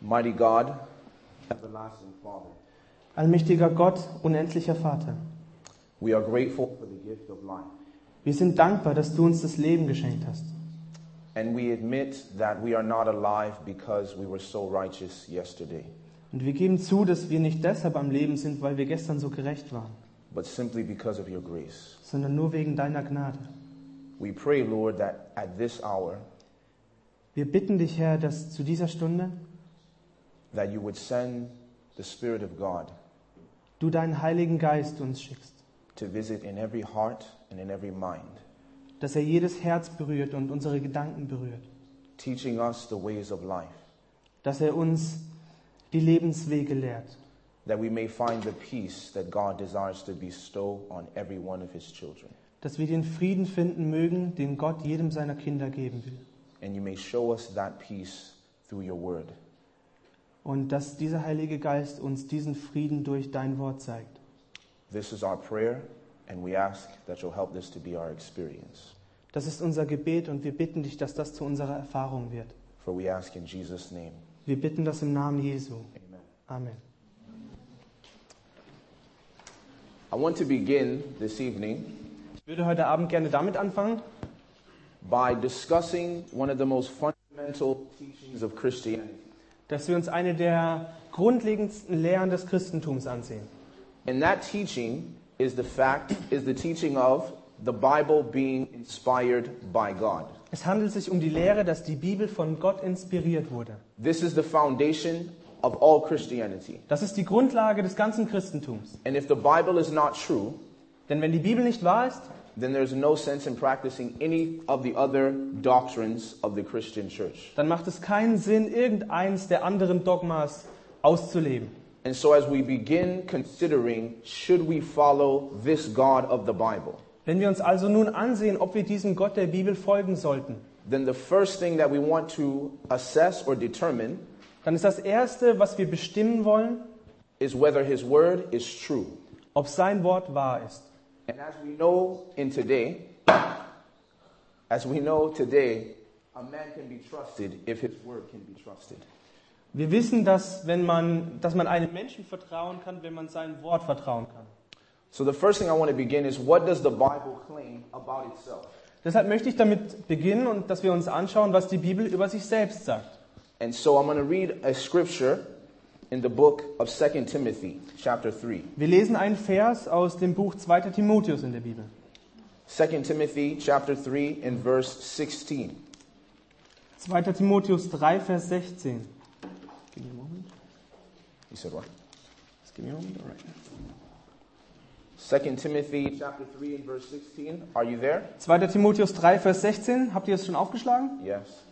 Mighty God, everlasting Father, Allmächtiger Gott, unendlicher Vater, we are grateful for the gift of life. wir sind dankbar, dass du uns das Leben geschenkt hast. And we admit that we are not alive because we were so righteous yesterday, Und wir geben zu, dass wir nicht deshalb am Leben sind, weil wir gestern so gerecht waren, but simply because of your grace. sondern nur wegen deiner Gnade. We pray, Lord, that at this hour Wir bitten dich, Herr, dass zu dieser Stunde that you would send the Spirit of God du deinen Heiligen Geist uns schickst, to visit in every heart and in every mind, dass er jedes Herz berührt und unsere Gedanken berührt, teaching us the ways of life, dass er uns die Lebenswege lehrt, that we may find the peace that God desires to bestow on every one of his children. dass wir den Frieden finden mögen, den Gott jedem seiner Kinder geben will. And you may show us that peace through your word. Und dass dieser Heilige Geist uns diesen Frieden durch dein Wort zeigt. This is our prayer, and we ask that you'll help this to be our experience. Das ist unser Gebet und wir bitten dich, dass das zu unserer Erfahrung wird. For we ask in Jesus' name. Wir bitten das im Namen Jesu. Amen. Amen. I want to begin this evening Ich würde heute Abend gerne damit anfangen, by discussing one of the most fundamental teachings of Christianity. Dass wir uns eine der grundlegendsten Lehren des Christentums ansehen. And that teaching is the fact, is the teaching of the Bible being inspired by God. Es handelt sich um die Lehre, dass die Bibel von Gott inspiriert wurde. This is the foundation of all Christianity. Das ist die Grundlage des ganzen Christentums. And if the Bible is not true, Denn wenn die Bibel nicht wahr ist, then there's no sense in practicing any of the other doctrines of the Christian church. dann macht es keinen Sinn, irgendeins der anderen Dogmas auszuleben. And so as we begin considering should we follow this God of the Bible, Wenn wir uns also nun ansehen, ob wir diesem Gott der Bibel folgen sollten, then the first thing that we want to assess or determine dann ist das Erste, was wir bestimmen wollen, is whether his word is true. ob sein Wort wahr ist. And as we know in today, as we know today, a man can be trusted if his word can be trusted. Wir wissen, dass, wenn man, dass man einem Menschen vertrauen kann, wenn man seinem Wort vertrauen kann. So the first thing I want to begin is what does the Bible claim about itself? Deshalb möchte ich damit beginnen und dass wir uns anschauen, was die Bibel über sich selbst sagt. And so I'm going to read a scripture in the book of 2 Timothy, chapter 3. Wir lesen einen Vers aus dem Buch 2. Timotheus in der Bibel. 2 Timothy, chapter 3, in verse 16. 2. Timotheus 3, Vers 16. Give me a moment. You said what? Just give me a moment. All right. 2 Timothy, chapter 3, in verse 16. Are you there? 2. Timotheus 3, Vers 16. Habt ihr es schon aufgeschlagen? Yes.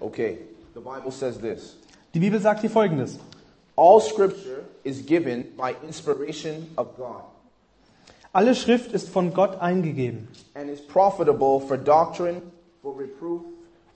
Okay. The Bible says this. Die Bibel sagt hier folgendes. All scripture is given by inspiration of God. Alle Schrift ist von Gott eingegeben. And is profitable for doctrine, for reproof,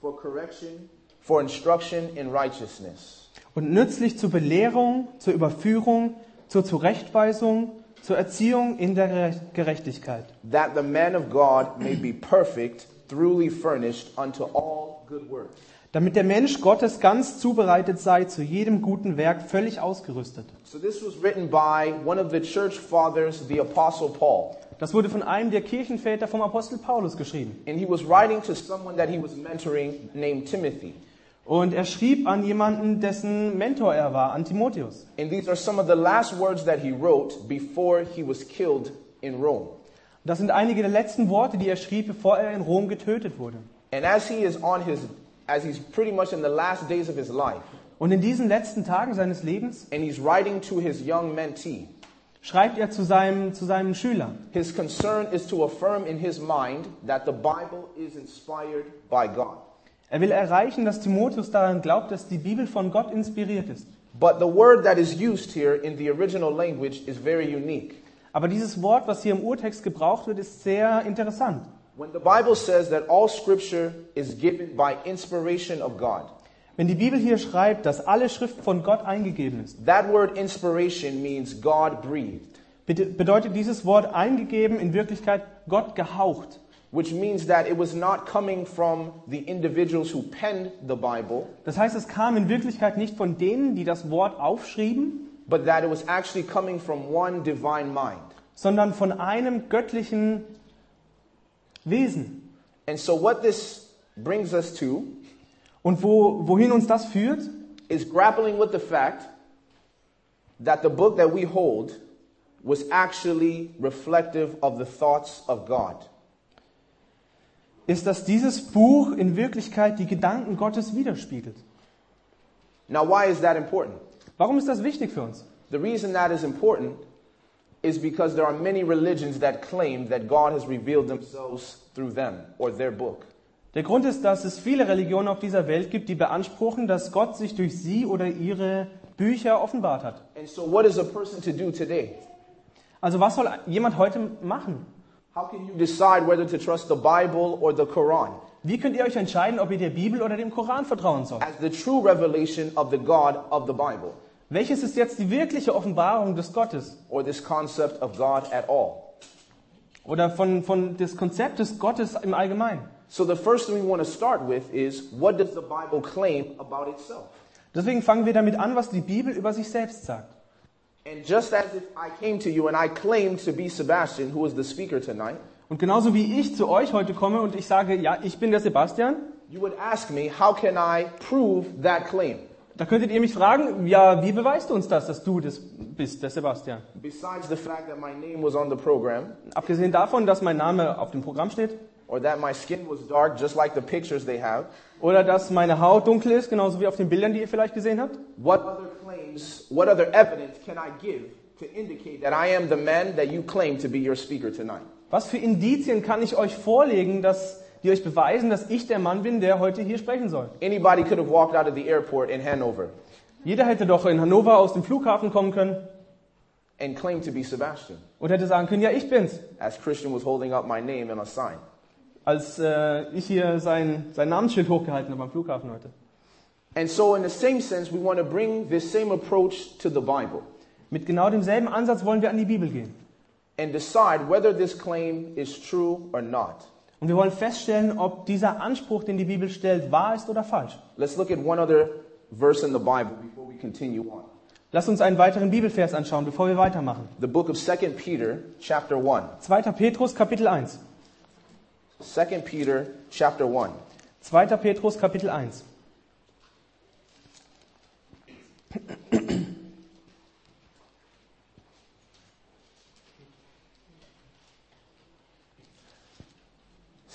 for correction, for instruction in righteousness, und nützlich zur Belehrung, zur Überführung, zur Zurechtweisung, zur Erziehung in der Gere- Gerechtigkeit, that the man of God may be perfect, truly furnished unto all good works. Damit der Mensch Gottes ganz zubereitet sei zu jedem guten Werk, völlig ausgerüstet. So this was written by one of the church fathers, the apostle Paul. Das wurde von einem der Kirchenväter vom Apostel Paulus geschrieben. And he was writing to someone that he was mentoring named Timothy. Und er schrieb an jemanden, dessen Mentor er war, an Timotheus. And these are some of the last words that he wrote before he was killed in Rome. Das sind einige der letzten Worte, die er schrieb, bevor er in Rom getötet wurde. And as he is on his, as he's pretty much in the last days of his life, Und in diesen letzten Tagen seines Lebens and he's writing to his young mentee, schreibt er zu seinem, zu seinem Schüler. his concern is to affirm in his mind that the Bible is inspired by God. Er will erreichen, dass Timotheus daran glaubt, dass die Bibel von Gott inspiriert ist. But the word that is used here in the original language is very unique. Aber dieses Wort, was hier im Urtext gebraucht wird, ist sehr interessant. When the Bible says that all scripture is given by inspiration of God, Wenn die Bibel hier schreibt, dass alle Schrift von Gott eingegeben ist, that word inspiration means God breathed. bede- bedeutet dieses Wort eingegeben in Wirklichkeit Gott gehaucht. which means that it was not coming from the individuals who penned the Bible, Das heißt, es kam in Wirklichkeit nicht von denen, die das Wort aufschrieben, but that it was actually coming from one divine mind. sondern von einem göttlichen Wesen. And so, what this brings us to Und wo, wohin uns das führt, is grappling with the fact that the book that we hold was actually reflective of the thoughts of God. ist, dass dieses Buch in Wirklichkeit die Gedanken Gottes widerspiegelt. Now, why is that important? Warum ist das wichtig für uns? The reason that is important is because there are many religions that claim that God has revealed themselves through them or their book. Der Grund ist, dass es viele Religionen auf dieser Welt gibt, die beanspruchen, dass Gott sich durch sie oder ihre Bücher offenbart hat. And so, what is a person to do today? Also was soll jemand heute machen? How can you decide whether to trust the Bible or the Quran Wie könnt ihr euch entscheiden, ob ihr der Bibel oder dem Koran vertrauen sollt? as the true revelation of the God of the Bible Welches ist jetzt die wirkliche Offenbarung des Gottes? or this concept of God at all? Oder von, von des Konzeptes Gottes im Allgemeinen? So, the first thing we want to start with is what does the Bible claim about itself? Deswegen fangen wir damit an, was die Bibel über sich selbst sagt. And just as if I came to you and I claimed to be Sebastian, who is the speaker tonight, Und genauso wie ich zu euch heute komme und ich sage, ja, ich bin der Sebastian, you would ask me, how can I prove that claim? Da könntet ihr mich fragen, ja, wie beweist du uns das, dass du das bist, der Sebastian? Besides the fact that my name was on the program, Abgesehen davon, dass mein Name auf dem Programm steht dark, like have, oder dass meine Haut dunkel ist, genauso wie auf den Bildern, die ihr vielleicht gesehen habt, what other claims, what other evidence can I give to indicate that I am the man that you claim to be your speaker tonight? was für Indizien kann ich euch vorlegen, dass die euch beweisen, dass ich der Mann bin, der heute hier sprechen soll? Anybody could have walked out of the airport in Hanover Jeder hätte doch in Hannover aus dem Flughafen kommen können and claim to be Sebastian, und hätte sagen können, ja, ich bin's. as Christian was holding up my name in a sign. Als äh, ich hier sein, sein Namensschild hochgehalten habe am Flughafen heute. And so, in the same sense, we want to bring this same approach to the Bible Mit genau demselben Ansatz wollen wir an die Bibel gehen. and decide whether this claim is true or not. Und wir wollen feststellen, ob dieser Anspruch, den die Bibel stellt, wahr ist oder falsch. Let's look at one other verse in the Bible before we continue on. Lass uns einen weiteren Bibelvers anschauen, bevor wir weitermachen. The book of 2 Peter, chapter 1. 2. Petrus, Kapitel 1. 2 Peter, chapter 1. 2. Petrus, Kapitel 1.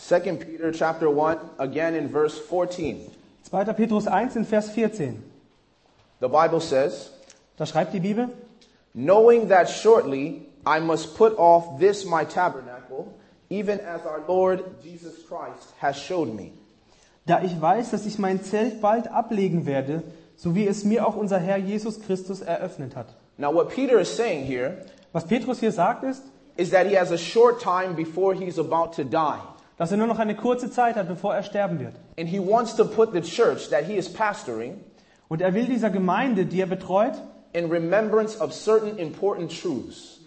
Second Peter chapter 1, again in verse 14. 2. Petrus 1 in Vers 14. The Bible says, Da schreibt die Bibel, Knowing that shortly I must put off this my tabernacle, even as our Lord Jesus Christ has showed me. da ich weiß, dass ich mein Zelt bald ablegen werde, so wie es mir auch unser Herr Jesus Christus eröffnet hat. Now, what Peter is saying here Was Petrus hier sagt ist, is that he has a short time before he's about to die. Dass er nur noch eine kurze Zeit hat, bevor er sterben wird. And he wants to put the church that he is pastoring Und er will dieser Gemeinde, die er betreut, in remembrance of certain important truths.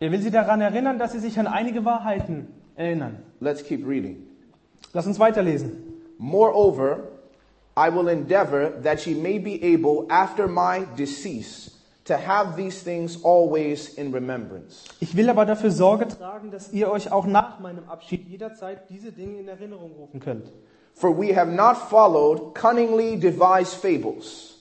er will sie daran erinnern, dass sie sich an einige Wahrheiten erinnern. Let's keep reading. Lass uns weiterlesen. Moreover, I will endeavor that ye may be able, after my decease, to have these things always in remembrance. Ich will aber dafür Sorge tragen, dass ihr euch auch nach meinem Abschied jederzeit diese Dinge in Erinnerung rufen könnt. For we have not followed cunningly devised fables,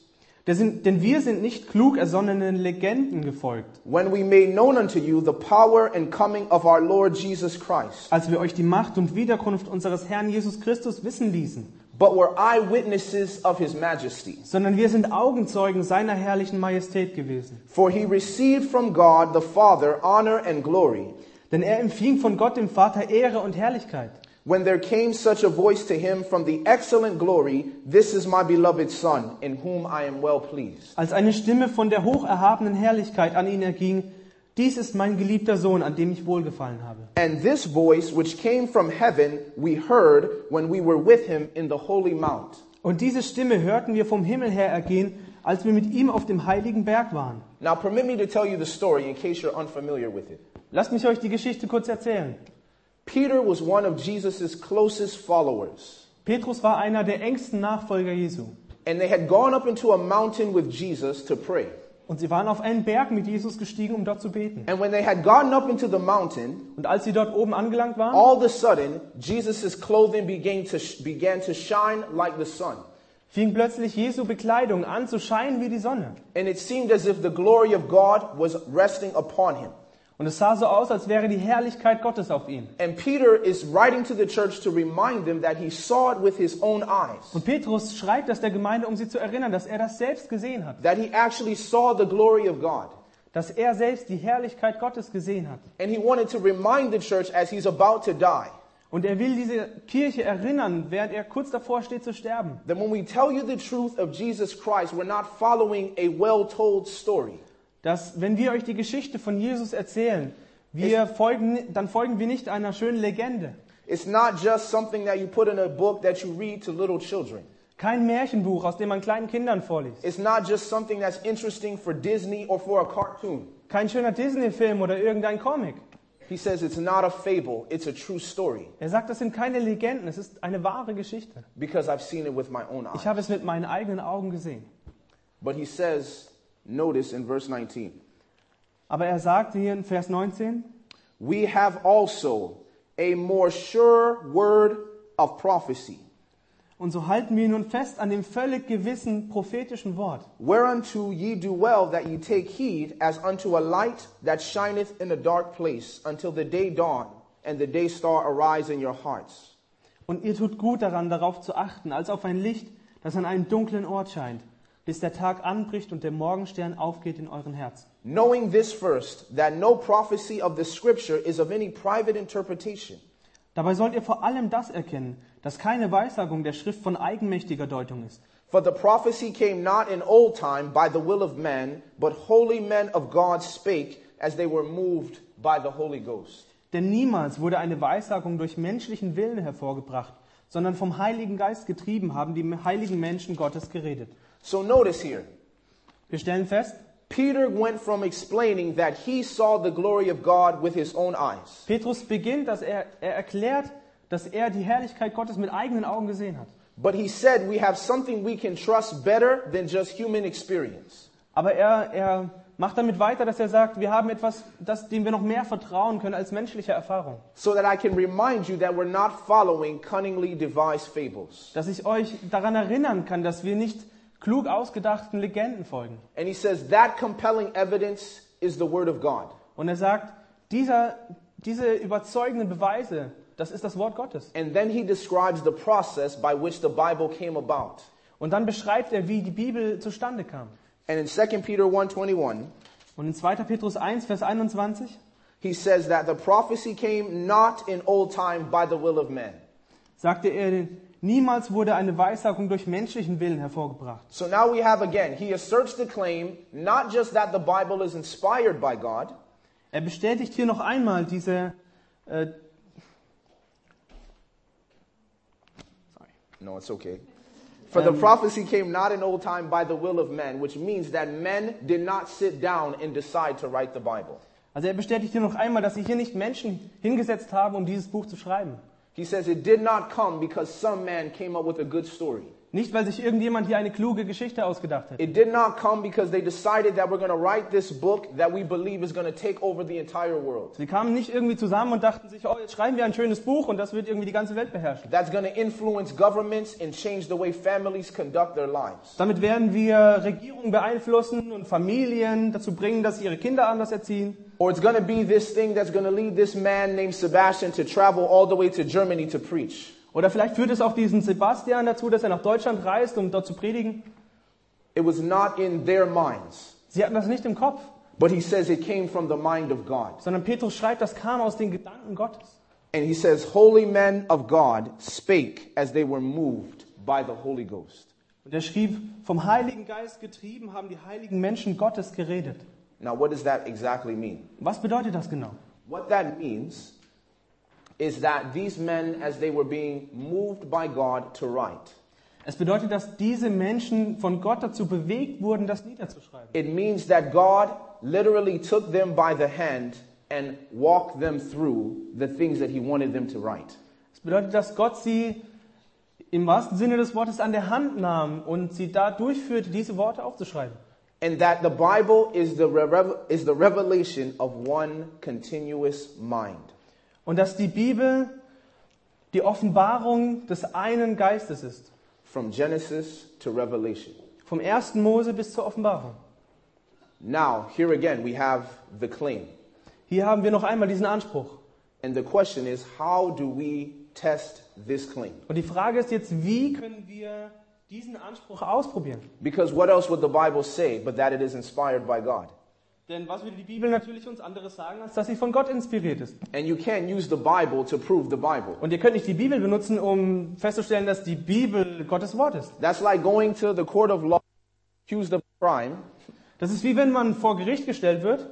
sind, denn wir sind nicht klug ersonnenen Legenden gefolgt, when we made known unto you the power and coming of our Lord Jesus Christ, als wir euch die Macht und Wiederkunft unseres Herrn Jesus Christus wissen ließen, but were eyewitnesses of his majesty. sondern wir sind Augenzeugen seiner herrlichen Majestät gewesen. For he received from God the Father honor and glory, Denn er empfing von Gott dem Vater Ehre und Herrlichkeit. when there came such a voice to him from the excellent glory, This is my beloved Son, in whom I am well pleased. Als eine Stimme von der hocherhabenen Herrlichkeit an ihn erging, dies ist mein geliebter Sohn, an dem ich wohlgefallen habe. And this voice, which came from heaven, we heard when we were with him in the holy mount. Und diese Stimme hörten wir vom Himmel her ergehen, als wir mit ihm auf dem heiligen Berg waren. Now, permit me to tell you the story in case you're unfamiliar with it. Lasst mich euch die Geschichte kurz erzählen. Peter was one of Jesus' closest followers. Petrus war einer der engsten Nachfolger Jesu. And they had gone up into a mountain with Jesus to pray. Und sie waren auf einen Berg mit Jesus gestiegen, um dort zu beten. And when they had gotten up into the mountain, Und als sie dort oben angelangt waren, all of a sudden, Jesus' clothing began to, began to shine like the sun. fing plötzlich Jesu Bekleidung an zu scheinen wie die Sonne. And it seemed as if the glory of God was resting upon him. Und es sah so aus, als wäre die Herrlichkeit Gottes auf ihm. And Peter is writing to the church to remind them that he saw it with his own eyes. Und Petrus schreibt das der Gemeinde, um sie zu erinnern, dass er das selbst gesehen hat. That he actually saw the glory of God. Dass er selbst die Herrlichkeit Gottes gesehen hat. And he wanted to remind the church as he's about to die Und er will diese Kirche erinnern, während er kurz davor steht zu sterben. that when we tell you the truth of Jesus Christ, we're not following a well told story. Dass, wenn wir euch die Geschichte von Jesus erzählen, wir folgen, dann folgen wir nicht einer schönen Legende. It's not just something that you put in a book that you read to little children. Kein Märchenbuch, aus dem man kleinen Kindern vorliest. It's not just something that's interesting for Disney or for a cartoon. Kein schöner Disney-Film oder irgendein Comic. He says it's not a fable, it's a true story Er sagt, das sind keine Legenden, es ist eine wahre Geschichte. because I've seen it with my own eyes. Ich habe es mit meinen eigenen Augen gesehen. But he says, notice in verse 19, Aber er sagt hier in Vers 19, we have also a more sure word of prophecy, und so halten wir nun fest an dem völlig gewissen prophetischen Wort, whereunto ye do well that ye take heed as unto a light that shineth in a dark place until the day dawn and the day star arise in your hearts. Und ihr tut gut daran, darauf zu achten, als auf ein Licht, das an einem dunklen Ort scheint, bis der Tag anbricht und der Morgenstern aufgeht in euren Herzen. Knowing this first, that no prophecy of the scripture is of any private interpretation. Dabei sollt ihr vor allem das erkennen, dass keine Weissagung der Schrift von eigenmächtiger Deutung ist. For the prophecy came not in old time by the will of men, but holy men of God spake as they were moved by the Holy Ghost. Denn niemals wurde eine Weissagung durch menschlichen Willen hervorgebracht, sondern vom Heiligen Geist getrieben haben die heiligen Menschen Gottes geredet. So notice here, Wir stellen fest, Peter went from explaining that he saw the glory of God with his own eyes. Petrus beginnt, dass er, er erklärt, dass er die Herrlichkeit Gottes mit eigenen Augen gesehen hat. But he said we have something we can trust better than just human experience. Aber er, er macht damit weiter, dass er sagt, wir haben etwas, das, dem wir noch mehr vertrauen können als menschliche Erfahrung. So that I can remind you that we're not following cunningly devised fables. Dass ich euch daran erinnern kann, dass wir nicht klug ausgedachten Legenden folgen. And he says that compelling evidence is the Word of God. Und er sagt, dieser, diese überzeugenden Beweise, das ist das Wort Gottes. And then he describes the process by which the Bible came about. Und dann beschreibt er, wie die Bibel zustande kam. And in 2 Peter 1:21, Und in 2. Petrus 1, Vers 21 he says that the prophecy came not in old time by the will of men. sagte er, niemals wurde eine Weissagung durch menschlichen Willen hervorgebracht. So now we have again, he asserts the claim not just that the Bible is inspired by God, Er bestätigt hier noch einmal diese, äh, no, it's okay. For the prophecy came not in old time by the will of men, which means that men did not sit down and decide to write the Bible. also er bestätigt hier noch einmal, dass sich hier nicht Menschen hingesetzt haben, um dieses Buch zu schreiben. He says it did not come because some man came up with a good story. Nicht, weil sich irgendjemand hier eine kluge Geschichte ausgedacht hat. It did not come because they decided that we're going to write this book that we believe is going to take over the entire world. Sie kamen nicht irgendwie zusammen und dachten sich, oh, jetzt schreiben wir ein schönes Buch und das wird irgendwie die ganze Welt beherrschen. That's going to influence governments and change the way families conduct their lives. Damit werden wir Regierungen beeinflussen und Familien dazu bringen, dass sie ihre Kinder anders erziehen. Or it's going to be this thing that's going to lead this man named Sebastian to travel all the way to Germany to preach. Oder vielleicht führt es auch diesen Sebastian dazu, dass er nach Deutschland reist, um dort zu predigen. It was not in their minds, Sie hatten das nicht im Kopf, but he says it came from the mind of God. sondern Petrus schreibt, das kam aus den Gedanken Gottes. And he says, Holy men of God spake as they were moved by the Holy Ghost. Und er schrieb, vom Heiligen Geist getrieben haben die heiligen Menschen Gottes geredet. Now, what does that exactly mean? Was bedeutet das genau? What that means is that these men, as they were being moved by God to write, Es bedeutet, dass diese Menschen von Gott dazu bewegt wurden, das niederzuschreiben. it means that God literally took them by the hand and walked them through the things that he wanted them to write. Das bedeutet, dass Gott sie im wahrsten Sinne des Wortes an der Hand nahm und sie da durchführte, diese Worte aufzuschreiben. And that the Bible is the, is the revelation of one continuous mind. Und dass die Bibel die Offenbarung des einen Geistes ist. From Genesis to Revelation. Vom 1. Mose bis zur Offenbarung. Now, here again, we have the claim. Hier haben wir noch einmal diesen Anspruch. And the question is, how do we test this claim? Und die Frage ist jetzt, wie können wir diesen Anspruch ausprobieren? Because what else would the Bible say but that it is inspired by God? Denn was würde die Bibel natürlich uns anderes sagen, als dass sie von Gott inspiriert ist? And you can't use the Bible to prove the Bible. Und ihr könnt nicht die Bibel benutzen, um festzustellen, dass die Bibel Gottes Wort ist. That's like going to the court of law, accused of crime, Das ist wie wenn man vor Gericht gestellt wird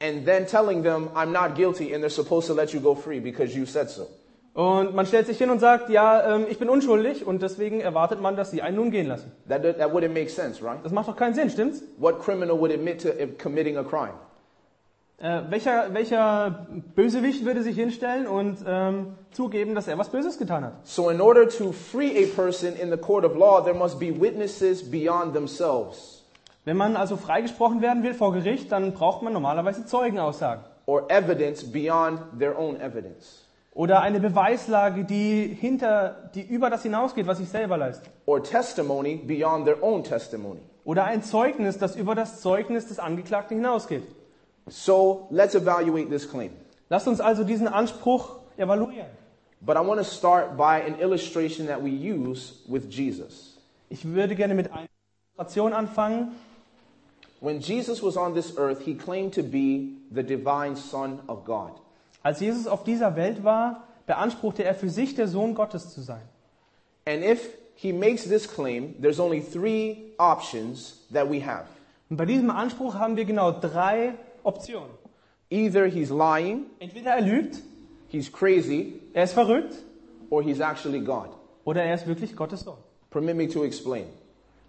and then telling them, I'm not guilty, and they're supposed to let you go free because you said so. Und man stellt sich hin und sagt, ja, ähm, ich bin unschuldig und deswegen erwartet man, dass sie einen nun gehen lassen. That, that wouldn't make sense, right? Das macht doch keinen Sinn, stimmt's? What criminal would admit to committing a crime? Äh, welcher, welcher Bösewicht würde sich hinstellen und ähm, zugeben, dass er was Böses getan hat? So, in order to free a person in the court of law, there must be witnesses beyond themselves Wenn man also freigesprochen werden will vor Gericht, dann braucht man normalerweise Zeugenaussagen. or evidence beyond their own evidence, Oder eine Beweislage, die hinter, die über das hinausgeht, was ich selber leiste. or testimony beyond their own testimony. Oder ein Zeugnis, das über das Zeugnis des Angeklagten hinausgeht. So, let's evaluate this claim. Lasst uns also diesen Anspruch evaluieren. But I want to start by an illustration that we use with Jesus. Ich würde gerne mit einer Illustration anfangen. When Jesus was on this earth, he claimed to be the divine Son of God. Als Jesus auf dieser Welt war, beanspruchte er für sich, der Sohn Gottes zu sein. And if he makes this claim, there's only three options that we have. Und bei diesem Anspruch haben wir genau drei Optionen. Either he's lying, Entweder er lügt, he's crazy, er ist verrückt, or he's actually God. oder er ist wirklich Gottes Sohn. Permit me to explain.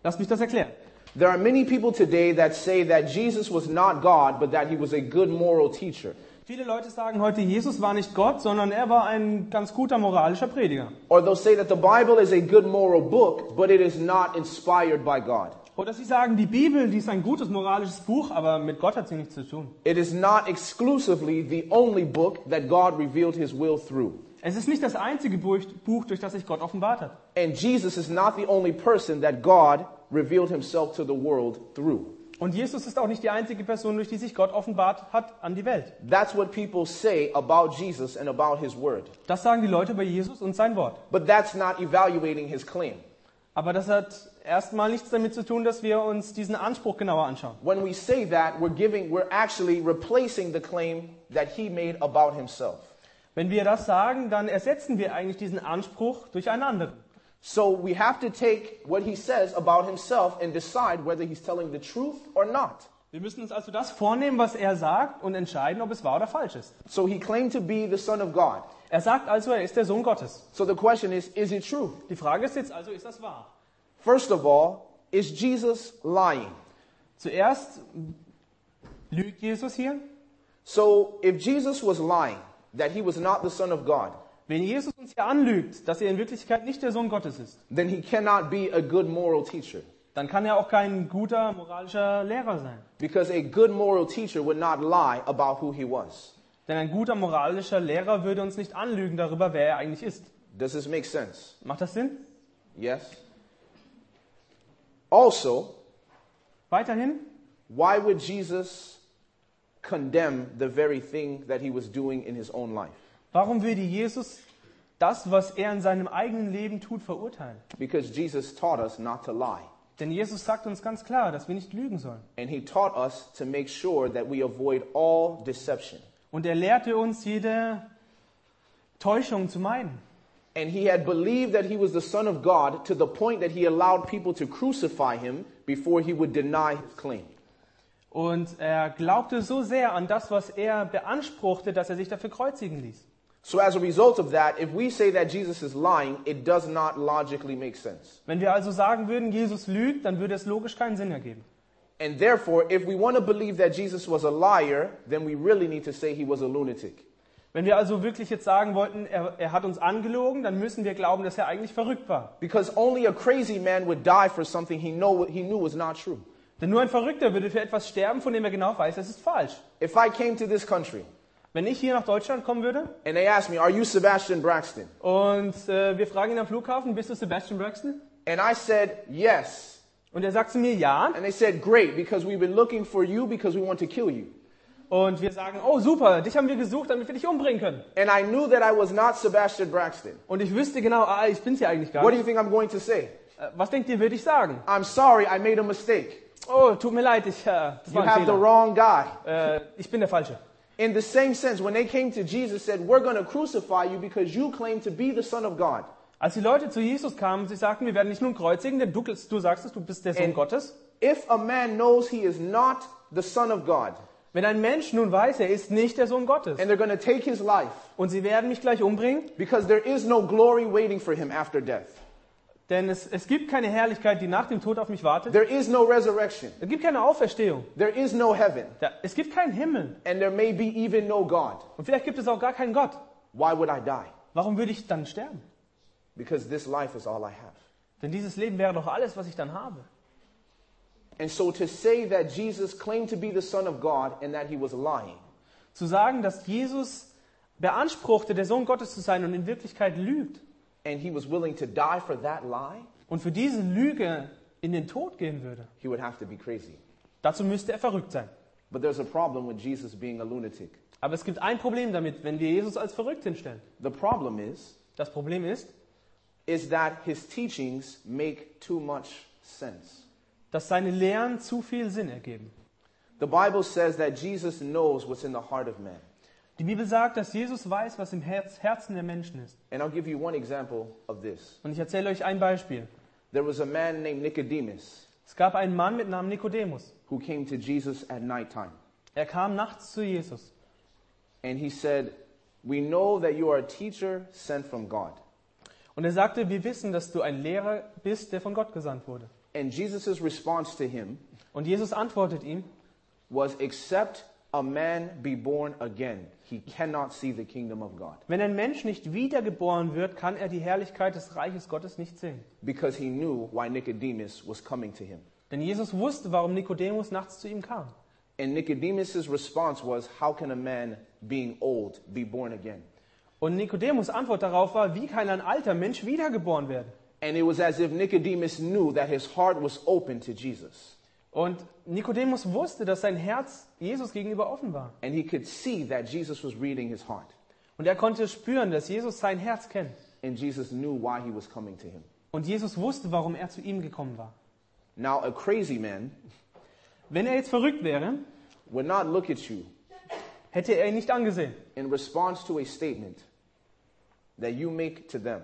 Lass mich das erklären. There are many people today that say that Jesus was not God, but that he was a good moral teacher. Viele Leute sagen heute, Jesus war nicht Gott, sondern er war ein ganz guter moralischer Prediger. Or they'll say that the Bible is a good moral book, but it is not inspired by God. Oder sie sagen, die Bibel, die ist ein gutes moralisches Buch, aber mit Gott hat sie nichts zu tun. It is not exclusively the only book that God revealed his will through. Es ist nicht das einzige Buch, durch das sich Gott offenbart hat. And Jesus is not the only person that God revealed himself to the world through. Und Jesus ist auch nicht die einzige Person, durch die sich Gott offenbart hat an die Welt. That's what people say about Jesus and about his word. Das sagen die Leute über Jesus und sein Wort. But that's not evaluating his claim. Aber das hat erstmal nichts damit zu tun, dass wir uns diesen Anspruch genauer anschauen. When we say that, we're giving, we're actually replacing the claim that he made about himself. Wenn wir das sagen, dann ersetzen wir eigentlich diesen Anspruch durch einen anderen. So we have to take what he says about himself and decide whether he's telling the truth or not. Wir müssen uns also das vornehmen, was er sagt und entscheiden, ob es wahr oder falsch ist. So he claimed to be the son of God. Er sagt also, er ist der Sohn Gottes. So the question is, is it true? Die Frage ist jetzt also, ist das wahr? First of all, is Jesus lying? Zuerst lügt Jesus hier. So if Jesus was lying, that he was not the son of God, Wenn Jesus uns hier anlügt, dass er in Wirklichkeit nicht der Sohn Gottes ist, then he cannot be a good moral teacher. dann kann er auch kein guter moralischer Lehrer sein. Because a good moral teacher would not lie about who he was. Denn ein guter moralischer Lehrer würde uns nicht anlügen darüber, wer er eigentlich ist. Does this make sense? Macht das Sinn? Yes? Also, Weiterhin, why would Jesus condemn the very thing that he was doing in his own life? Warum würde Jesus das, was er in seinem eigenen Leben tut, verurteilen? Because Jesus taught us not to lie. Denn Jesus sagt uns ganz klar, dass wir nicht lügen sollen. And he taught us to make sure that we avoid all deception. Und er lehrte uns, jede Täuschung zu meiden. And he had believed that he was the Son of God to the point that he allowed people to crucify him before he would deny his claim. Und er glaubte so sehr an das, was er beanspruchte, dass er sich dafür kreuzigen ließ. So, as a result of that, if we say that Jesus is lying, it does not logically make sense. Wenn wir also sagen würden, Jesus lügt, dann würde es logisch keinen Sinn ergeben. And therefore, if we want to believe that Jesus was a liar, then we really need to say he was a lunatic. Wenn wir also wirklich jetzt sagen wollten, er, er hat uns angelogen, dann müssen wir glauben, dass er eigentlich verrückt war. Because only a crazy man would die for something he, know, he knew was not true. Denn nur ein Verrückter würde für etwas sterben, von dem er genau weiß, es ist falsch. If I came to this country Wenn ich hier nach Deutschland kommen würde and they asked me, Are you Sebastian Braxton? und äh, wir fragen ihn am Flughafen, bist du Sebastian Braxton? And I said, Yes. Und er sagt zu mir, ja. And they said, Great, because we've been looking for you because we want to kill you. Und wir sagen, oh super, dich haben wir gesucht, damit wir dich umbringen können. And I knew that I was not Sebastian Braxton. Und ich wüsste genau, ah, ich bin's ja eigentlich gar What do nicht. you think I'm going to say? Äh, Was denkt ihr, würde ich sagen? I'm sorry, I made a mistake. Oh, tut mir leid, ich, äh, das You war ein have the Fehler. wrong guy. Äh, ich bin der Falsche. In the same sense, when they came to Jesus, said, We're going to crucify you because you claim to be the Son of God. Als die Leute zu Jesus kamen, sie sagten, wir werden dich nun kreuzigen, denn du, du sagst es, du bist der Sohn And- Gottes. If a man knows he is not the Son of God, Wenn ein Mensch nun weiß, er ist nicht der Sohn Gottes and they're going to take his life und sie werden mich gleich umbringen, because there is no glory waiting for him after death, denn es, es gibt keine Herrlichkeit, die nach dem Tod auf mich wartet. there is no resurrection, Es gibt keine Auferstehung. there is no heaven, Da- Es gibt keinen Himmel. and there may be even no God, Und vielleicht gibt es auch gar keinen Gott. why would I die? Warum würde ich dann sterben? Because this life is all I have. Denn dieses Leben wäre doch alles, was ich dann habe. And so to say that Jesus claimed to be the Son of God and that he was lying, Zu sagen, dass Jesus beanspruchte, der Sohn Gottes zu sein und in Wirklichkeit lügt and he was willing to die for that lie, und für diese Lüge in den Tod gehen würde, he would have to be crazy. dazu müsste er verrückt sein. But there's a problem with Jesus being a lunatic. Aber es gibt ein Problem damit, wenn wir Jesus als verrückt hinstellen. The problem is, Das Problem ist, is that his teachings make too much sense. dass seine Lehren zu viel Sinn ergeben. The Bible says that Jesus knows what's in the heart of man. Die Bibel sagt, dass Jesus weiß, was im Herz, Herzen der Menschen ist. And I'll give you one example of this. Und ich erzähle euch ein Beispiel. There was a man named Nicodemus Es gab einen Mann mit Namen Nikodemus. who came to Jesus at nighttime. Er kam nachts zu Jesus And he said, We know that you are a teacher sent from God. und er sagte, wir wissen, dass du ein Lehrer bist, der von Gott gesandt wurde. And Jesus' response to him Und Jesus antwortet ihm, was, Except a man be born again, he cannot see the kingdom of God. wenn ein Mensch nicht wiedergeboren wird, kann er die Herrlichkeit des Reiches Gottes nicht sehen. Because he knew why Nicodemus was coming to him. Denn Jesus wusste, warum Nikodemus nachts zu ihm kam. And Nicodemus' response was, How can a man, being old, be born again? Und Nikodemus Antwort darauf war, wie kann ein alter Mensch wiedergeboren werden? And it was as if Nicodemus knew that his heart was open to Jesus. Und Nikodemus wusste, dass sein Herz Jesus gegenüber offen war. And he could see that Jesus was reading his heart. Und er konnte spüren, dass Jesus sein Herz kennt. And Jesus knew why he was coming to him. Und Jesus wusste, warum er zu ihm gekommen war. Now, a crazy man Wenn er jetzt verrückt wäre, would not look at you hätte er ihn nicht angesehen. in response to a statement that you make to them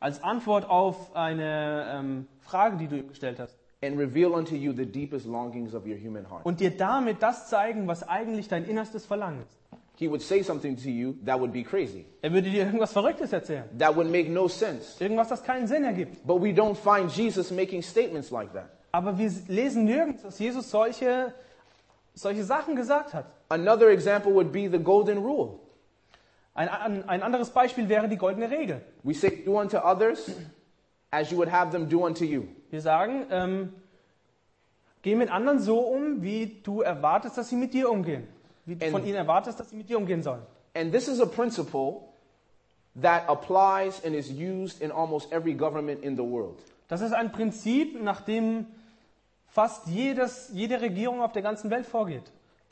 Als Antwort auf eine ähm, Frage, die du ihm gestellt hast. And reveal unto you the deepest longings of your human heart. Und dir damit das zeigen, was eigentlich dein innerstes Verlangen ist. He would say something to you that would be crazy, Er würde dir irgendwas Verrücktes erzählen. that would make no sense. Irgendwas, das keinen Sinn ergibt. But we don't find Jesus making statements like that. Aber wir lesen nirgends, dass Jesus solche, solche Sachen gesagt hat. Another example would be the golden rule. Ein, ein, ein anderes Beispiel wäre die goldene Regel. We say, Do unto others as you would have them do unto you. Wir sagen, ähm, geh mit anderen so um, wie du erwartest, dass sie mit dir umgehen. Wie du And- von ihnen erwartest, dass sie mit dir umgehen sollen. And this is a principle that applies and is used in almost every government in the world. Das ist ein Prinzip, nach dem fast jedes, jede Regierung auf der ganzen Welt vorgeht.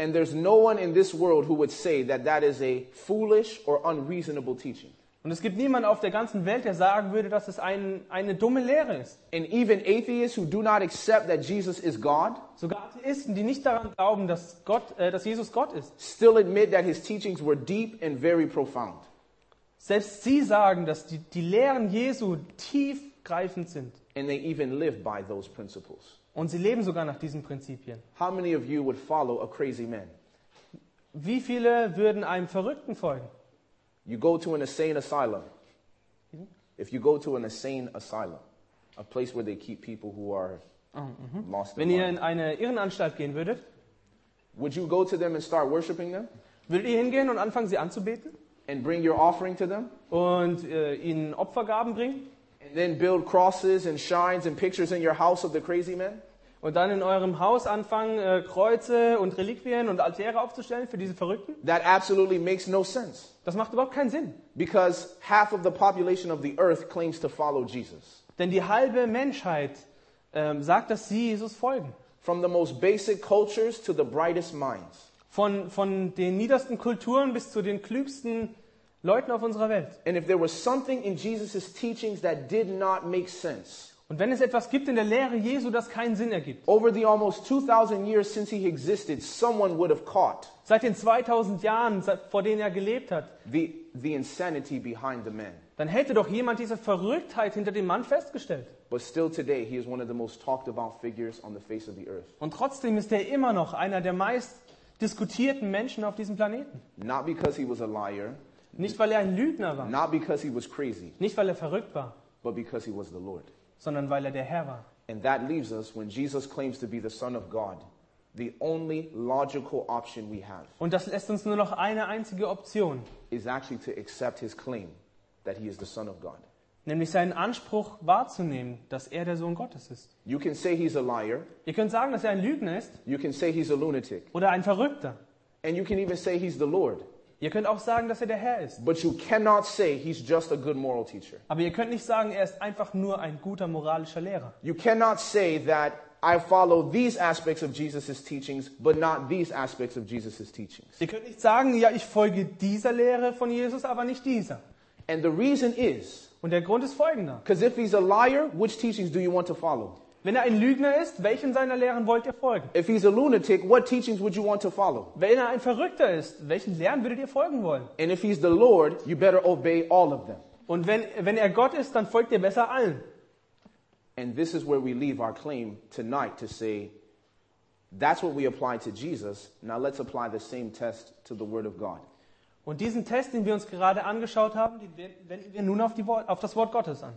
And there's no one in this world who would say that that is a foolish or unreasonable teaching. Und es gibt niemanden auf der ganzen Welt, der sagen würde, dass es ein, eine dumme Lehre ist. And even atheists who do not accept that Jesus is God Sogar Atheisten, die nicht daran glauben, dass, Gott, äh, dass Jesus Gott ist. still admit that his teachings were deep and very profound. Selbst sie sagen, dass die, die Lehren Jesu tiefgreifend sind. And they even live by those principles. Und sie leben sogar nach diesen Prinzipien. How many of you would follow a crazy man? Wie viele würden einem Verrückten folgen? You go to an insane asylum. If you go to an insane asylum, a place where they keep people who are oh, mm-hmm. Lost their Wenn ihr in eine Irrenanstalt gehen würdet, Would you go to them and start worshiping them würdet ihr hingehen und anfangen, sie anzubeten and bring your offering to them? und äh, ihnen Opfergaben bringen And then build crosses and shrines and pictures in your house of the crazy men? und dann in eurem Haus anfangen, äh, Kreuze und Reliquien und Altäre aufzustellen für diese Verrückten? That absolutely makes no sense Das macht überhaupt keinen Sinn. because half of the population of the earth claims to follow Jesus. Denn die halbe Menschheit ähm, sagt, dass sie Jesus folgen. From the most basic cultures to the brightest minds. Von, von den niedersten Kulturen bis zu den klügsten Leuten auf unserer Welt. And if there was something in Jesus' teachings that did not make sense, Und wenn es etwas gibt in der Lehre Jesu, das keinen Sinn ergibt, over the almost 2,000 years since he existed, someone would have caught seit den 2000 Jahren, seit- vor denen er gelebt hat, the, the insanity behind the man. dann hätte doch jemand diese Verrücktheit hinter dem Mann festgestellt. But still today, he is one of the most talked about figures on the face of the earth. Und trotzdem ist er immer noch einer der meist diskutierten Menschen auf diesem Planeten. Not because he was a liar, Nicht, weil er ein Lügner war, not because he was crazy, nicht, weil er verrückt war, but because he was the Lord. Sondern weil er der Herr war. And that leaves us, when Jesus claims to be the Son of God, the only logical option we have Und das lässt uns nur noch eine einzige Option, is actually to accept his claim that he is the Son of God. nämlich seinen Anspruch wahrzunehmen, dass er der Sohn Gottes ist. You can say he's a liar, Ihr könnt sagen, dass er ein Lügner ist you can say he's a lunatic, oder ein Verrückter. and you can even say he's the Lord. Ihr könnt auch sagen, dass er der Herr ist. But you cannot say he's just a good moral teacher. Aber ihr könnt nicht sagen, er ist einfach nur ein guter moralischer Lehrer. You cannot say that I follow these aspects of Jesus' teachings, but not these aspects of Jesus' teachings. Ihr könnt nicht sagen, ja, ich folge dieser Lehre von Jesus, aber nicht dieser. And the reason is Und der Grund ist folgender. because if he's a liar, which teachings do you want to follow? Wenn er ein Lügner ist, welchen seiner Lehren wollt ihr folgen? If he's a lunatic, what teachings would you want to follow? Wenn er ein Verrückter ist, welchen Lehren würdet ihr folgen wollen? And if he's the Lord, you better obey all of them. Und wenn, wenn er Gott ist, dann folgt ihr besser allen. And this is where we leave our claim tonight to say, that's what we apply to Jesus. Now let's apply the same test to the Word of God. Und diesen Test, den wir uns gerade angeschaut haben, den wenden wir nun auf, die auf das Wort Gottes an.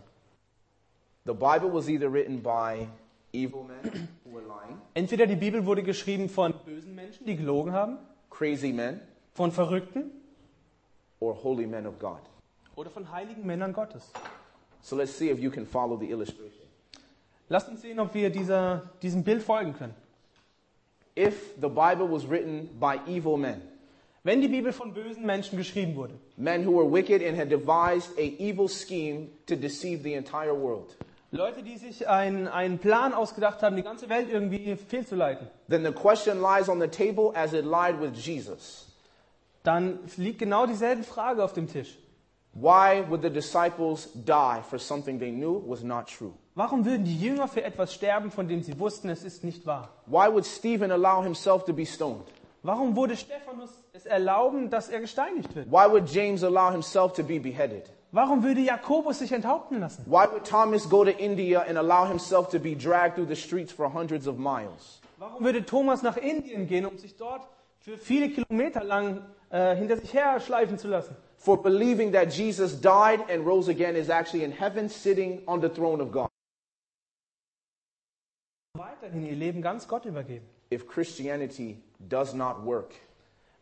The Bible was either written by evil men who were lying, Entweder die Bibel wurde geschrieben von bösen Menschen, die gelogen haben, crazy men, von Verrückten or holy men of God. oder von heiligen Männern Gottes. So let's see if you can follow the illustration. Lasst uns sehen, ob wir dieser, diesem Bild folgen können. If the Bible was written by evil men, Wenn die Bibel von bösen Menschen geschrieben wurde, men who were wicked and had devised a evil scheme to deceive the entire world, Leute, die sich einen, einen Plan ausgedacht haben, die ganze Welt irgendwie fehlzuleiten, then the question lies on the table as it lied with Jesus. dann liegt genau dieselbe Frage auf dem Tisch. Why would the disciples die for something they knew was not true? Warum würden die Jünger für etwas sterben, von dem sie wussten, es ist nicht wahr? Why would Stephen allow himself to be stoned? Warum wurde Stephanus es erlauben, dass er gesteinigt wird? Why would James allow himself to be beheaded? Warum würde Jakobus sich enthaupten lassen? Why would Thomas go to India and allow himself to be dragged through the streets for hundreds of miles? Warum würde Thomas nach Indien gehen, um sich dort für viele Kilometer lang äh, hinter sich her schleifen zu lassen? For believing that Jesus died and rose again is actually in heaven sitting on the throne of God. Weiterhin ihr Leben ganz Gott übergeben. If Christianity does not work,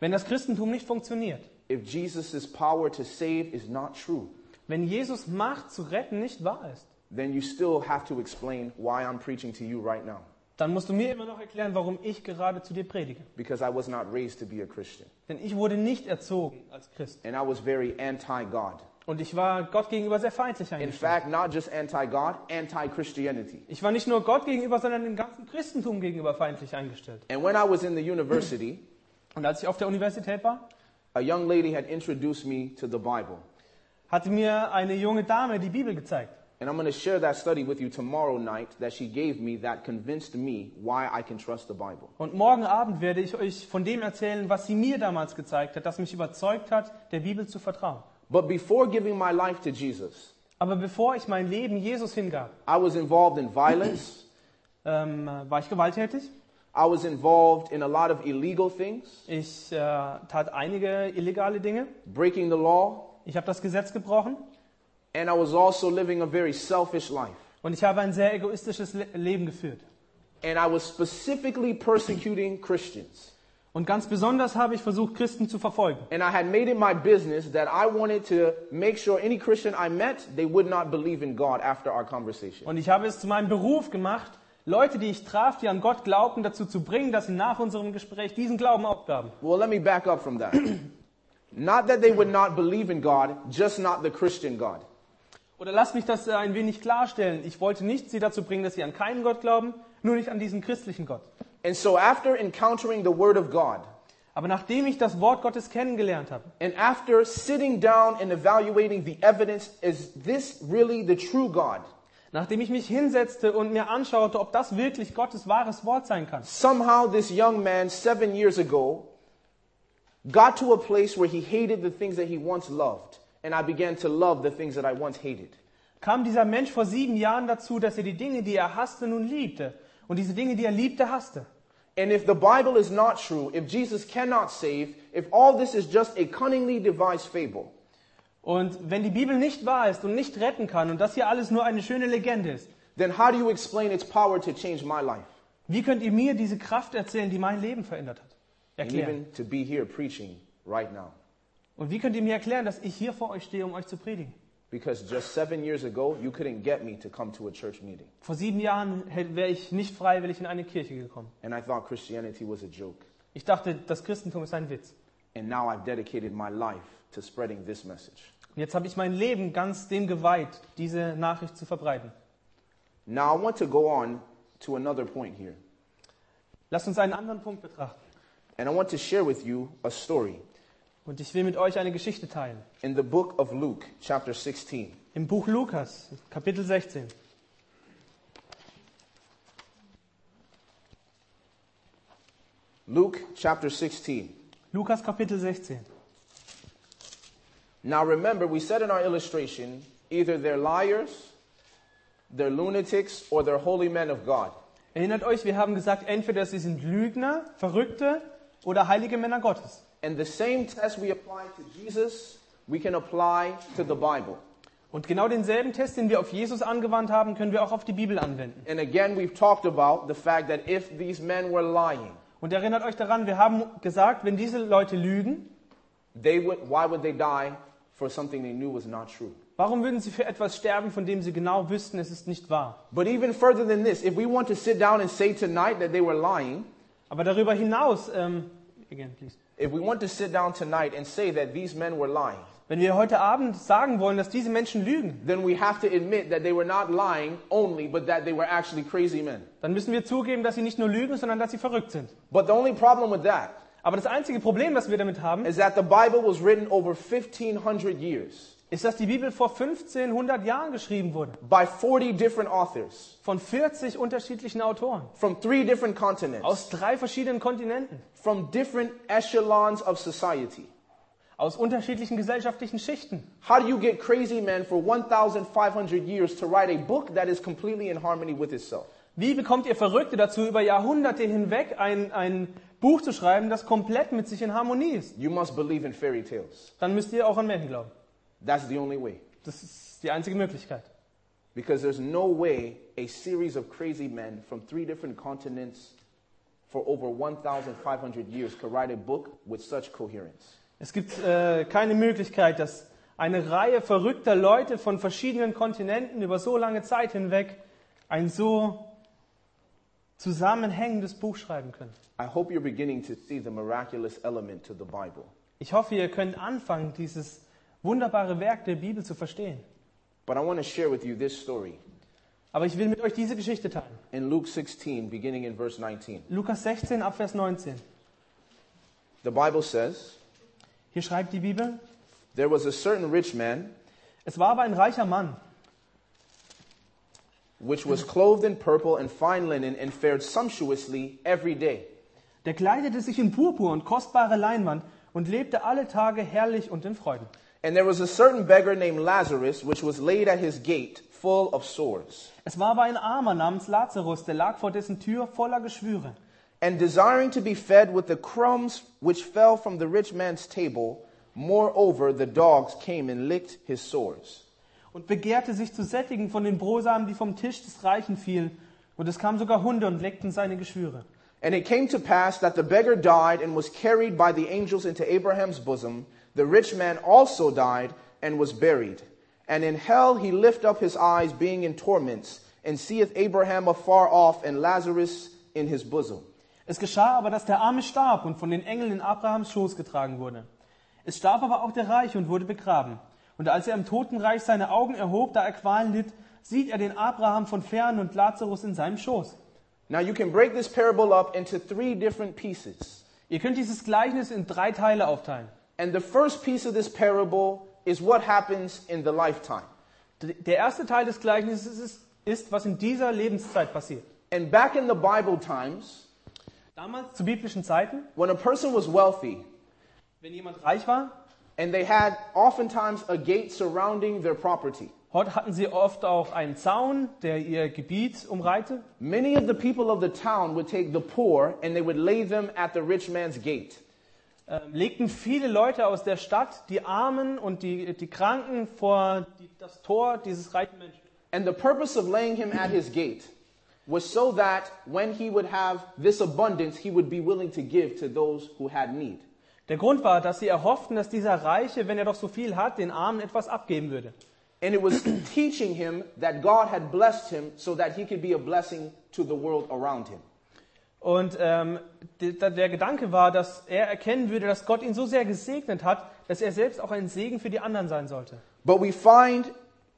Wenn das Christentum nicht funktioniert, if Jesus' power to save is not true, wenn Jesus Macht zu retten nicht wahr ist, then you still have to explain why I'm preaching to you right now. dann musst du mir immer noch erklären, warum ich gerade zu dir predige. Because I was not raised to be a Christian. Denn ich wurde nicht erzogen als Christ. And I was very anti God. Und ich war Gott gegenüber sehr feindlich In eingestellt. fact, not just anti God, anti Christianity. Ich war nicht nur Gott gegenüber, sondern dem ganzen Christentum gegenüber feindlich eingestellt. And when I was in the university, Und als ich auf der Universität war, a young lady had introduced me to the Bible. Hatte mir eine junge Dame die Bibel gezeigt. And I'm going to share that study with you tomorrow night that she gave me that convinced me why I can trust the Bible. Und morgen Abend werde ich euch von dem erzählen, was sie mir damals gezeigt hat, das mich überzeugt hat, der Bibel zu vertrauen. But before giving my life to Jesus, Aber bevor ich mein Leben Jesus hingab, I was involved in violence. ähm, war ich gewalttätig. I was involved in a lot of illegal things, Ich äh, tat einige illegale Dinge. breaking the law, Ich habe das Gesetz gebrochen. and I was also living a very selfish life. Und ich habe ein sehr egoistisches Le Leben geführt. And I was specifically persecuting Christians. Und ganz besonders habe ich versucht, Christen zu verfolgen. And I had made it my business that I wanted to make sure any Christian I met, they would not believe in God after our conversation. Und ich habe es zu meinem Beruf gemacht, Leute, die ich traf, die an Gott glaubten, dazu zu bringen, dass sie nach unserem Gespräch diesen Glauben aufgaben. Well, let me back up from that. not that they would not believe in God, just not the Christian God. Oder lasst mich das äh, ein wenig klarstellen. Ich wollte nicht sie dazu bringen, dass sie an keinen Gott glauben, nur nicht an diesen christlichen Gott. And so after encountering the Word of God, Aber nachdem ich das Wort Gottes kennengelernt habe and after sitting down and evaluating the evidence, is this really the true God? Nachdem ich mich hinsetzte und mir anschaute, ob das wirklich Gottes wahres Wort sein kann, Somehow this young man seven years ago got to a place where he hated the things that he once loved. And I began to love the things that I once hated. kam dieser Mensch vor sieben Jahren dazu, dass er die Dinge, die er hasste, nun liebte. Und diese Dinge, die er liebte, hasste. And if the Bible is not true, if Jesus cannot save, if all this is just a cunningly devised fable, Und wenn die Bibel nicht wahr ist und nicht retten kann und das hier alles nur eine schöne Legende ist, then how do you explain its power to change my life? wie könnt ihr mir diese Kraft erzählen, die mein Leben verändert hat? And Erklären. even to be here preaching right now. Und wie könnt ihr mir erklären, dass ich hier vor euch stehe, um euch zu predigen? Because just seven years ago, you couldn't get me to come to a church meeting. Vor sieben Jahren wäre ich nicht freiwillig in eine Kirche gekommen. And I thought Christianity was a joke. Ich dachte, das Christentum ist ein Witz. And now I've dedicated my life to spreading this message. Und jetzt habe ich mein Leben ganz dem geweiht, diese Nachricht zu verbreiten. Now I want to go on to another point here. Lasst uns einen anderen Punkt betrachten. And I want to share with you a story Und ich will mit euch eine Geschichte teilen. in the book of Luke, chapter 16. Im Buch Lukas, Kapitel 16. Luke chapter 16. Lukas Kapitel 16. Now remember, we said in our illustration either they're liars, they're lunatics, or they're holy men of God. Erinnert euch, wir haben gesagt, entweder sie sind Lügner, Verrückte oder heilige Männer Gottes. And the same test we apply to Jesus, we can apply to the Bible. Und genau denselben Test, den wir auf Jesus angewandt haben, können wir auch auf die Bibel anwenden. And again, we've talked about the fact that if these men were lying, Und erinnert euch daran, wir haben gesagt, wenn diese Leute lügen, they would, why would they die for something they knew was not true? warum würden sie für etwas sterben, von dem sie genau wüssten, es ist nicht wahr? But even further than this, if we want to sit down and say tonight that they were lying, Aber darüber hinaus, ähm, again, please. if we want to sit down tonight and say that these men were lying, wenn wir heute Abend sagen wollen, dass diese Menschen lügen, then we have to admit that they were not lying only, but that they were actually crazy men. dann müssen wir zugeben, dass sie nicht nur lügen, sondern dass sie verrückt sind. But the only problem with that Aber das einzige Problem, das wir damit haben, is that the Bible was written over 1500 years ist, dass die Bibel vor 1500 Jahren geschrieben wurde. by 40 different authors Von 40 unterschiedlichen Autoren. from three different continents, Aus drei verschiedenen Kontinenten. from different echelons of society. Aus unterschiedlichen gesellschaftlichen Schichten. How do you get crazy men for 1,500 years to write a book that is completely in harmony with itself? Wie bekommt ihr Verrückte dazu, über Jahrhunderte hinweg ein, ein Buch zu schreiben, das komplett mit sich in Harmonie ist? You must believe in fairy tales. Dann müsst ihr auch an Märchen glauben. That's the only way. Das ist die einzige Möglichkeit. Because there's no way a series of crazy men from three different continents for over 1,500 years could write a book with such coherence. Es gibt äh, keine Möglichkeit, dass eine Reihe verrückter Leute von verschiedenen Kontinenten über so lange Zeit hinweg ein so zusammenhängendes Buch schreiben können. I hope you're beginning to see the miraculous element to the Bible. Ich hoffe, ihr könnt anfangen, dieses wunderbare Werk der Bibel zu verstehen. But I want to share with you this story Aber ich will mit euch diese Geschichte teilen. in Luke 16, beginning in verse 19. Lukas 16, Abvers 19. The Bible says, Hier schreibt die Bibel, There was a certain rich man es war aber ein reicher Mann, which was clothed in purple and fine linen and fared sumptuously every day. der kleidete sich in Purpur und kostbare Leinwand und lebte alle Tage herrlich und in Freuden. And there was a certain beggar named Lazarus, which was laid at his gate, full of sores. Es war aber ein Armer namens Lazarus, der lag vor dessen Tür voller Geschwüre. And desiring to be fed with the crumbs which fell from the rich man's table, moreover the dogs came and licked his sores. und begehrte sich zu sättigen von den Brosamen, die vom Tisch des Reichen fielen. Und es kamen sogar Hunde und leckten seine Geschwüre. And it came to pass that the beggar died and was carried by the angels into Abraham's bosom. The rich man also died and was buried. And in hell he lift up his eyes, being in torments, and seeth Abraham afar off and Lazarus in his bosom. Es geschah aber, dass der Arme starb und von den Engeln in Abrahams Schoß getragen wurde. Es starb aber auch der Reiche und wurde begraben. Und als er im Totenreich seine Augen erhob, da er Qualen litt, sieht er den Abraham von fern und Lazarus in seinem Schoß. Now you can break this parable up into three different pieces. Ihr könnt dieses Gleichnis in drei Teile aufteilen. And the first piece of this parable is what happens in the lifetime. Der erste Teil des Gleichnisses ist, ist, was in dieser Lebenszeit passiert. And back in the Bible times, Damals, zu biblischen Zeiten, when a person was wealthy wenn jemand reich war, and they had oftentimes a gate surrounding their property, Heute hatten sie oft auch einen Zaun, der ihr Gebiet umreihte. many of the people of the town would take the poor and they would lay them at the rich man's gate. Ähm, legten viele Leute aus der Stadt die Armen und die, die Kranken vor die, das Tor dieses reichen Menschen. And the purpose of laying him at his gate was so that when he would have this abundance, he would be willing to give to those who had need. Der Grund war, dass sie erhofften, dass dieser Reiche, wenn er doch so viel hat, den Armen etwas abgeben würde. And it was teaching him that God had blessed him so that he could be a blessing to the world around him. Und ähm, der, der Gedanke war, dass er erkennen würde, dass Gott ihn so sehr gesegnet hat, dass er selbst auch ein Segen für die anderen sein sollte. But we find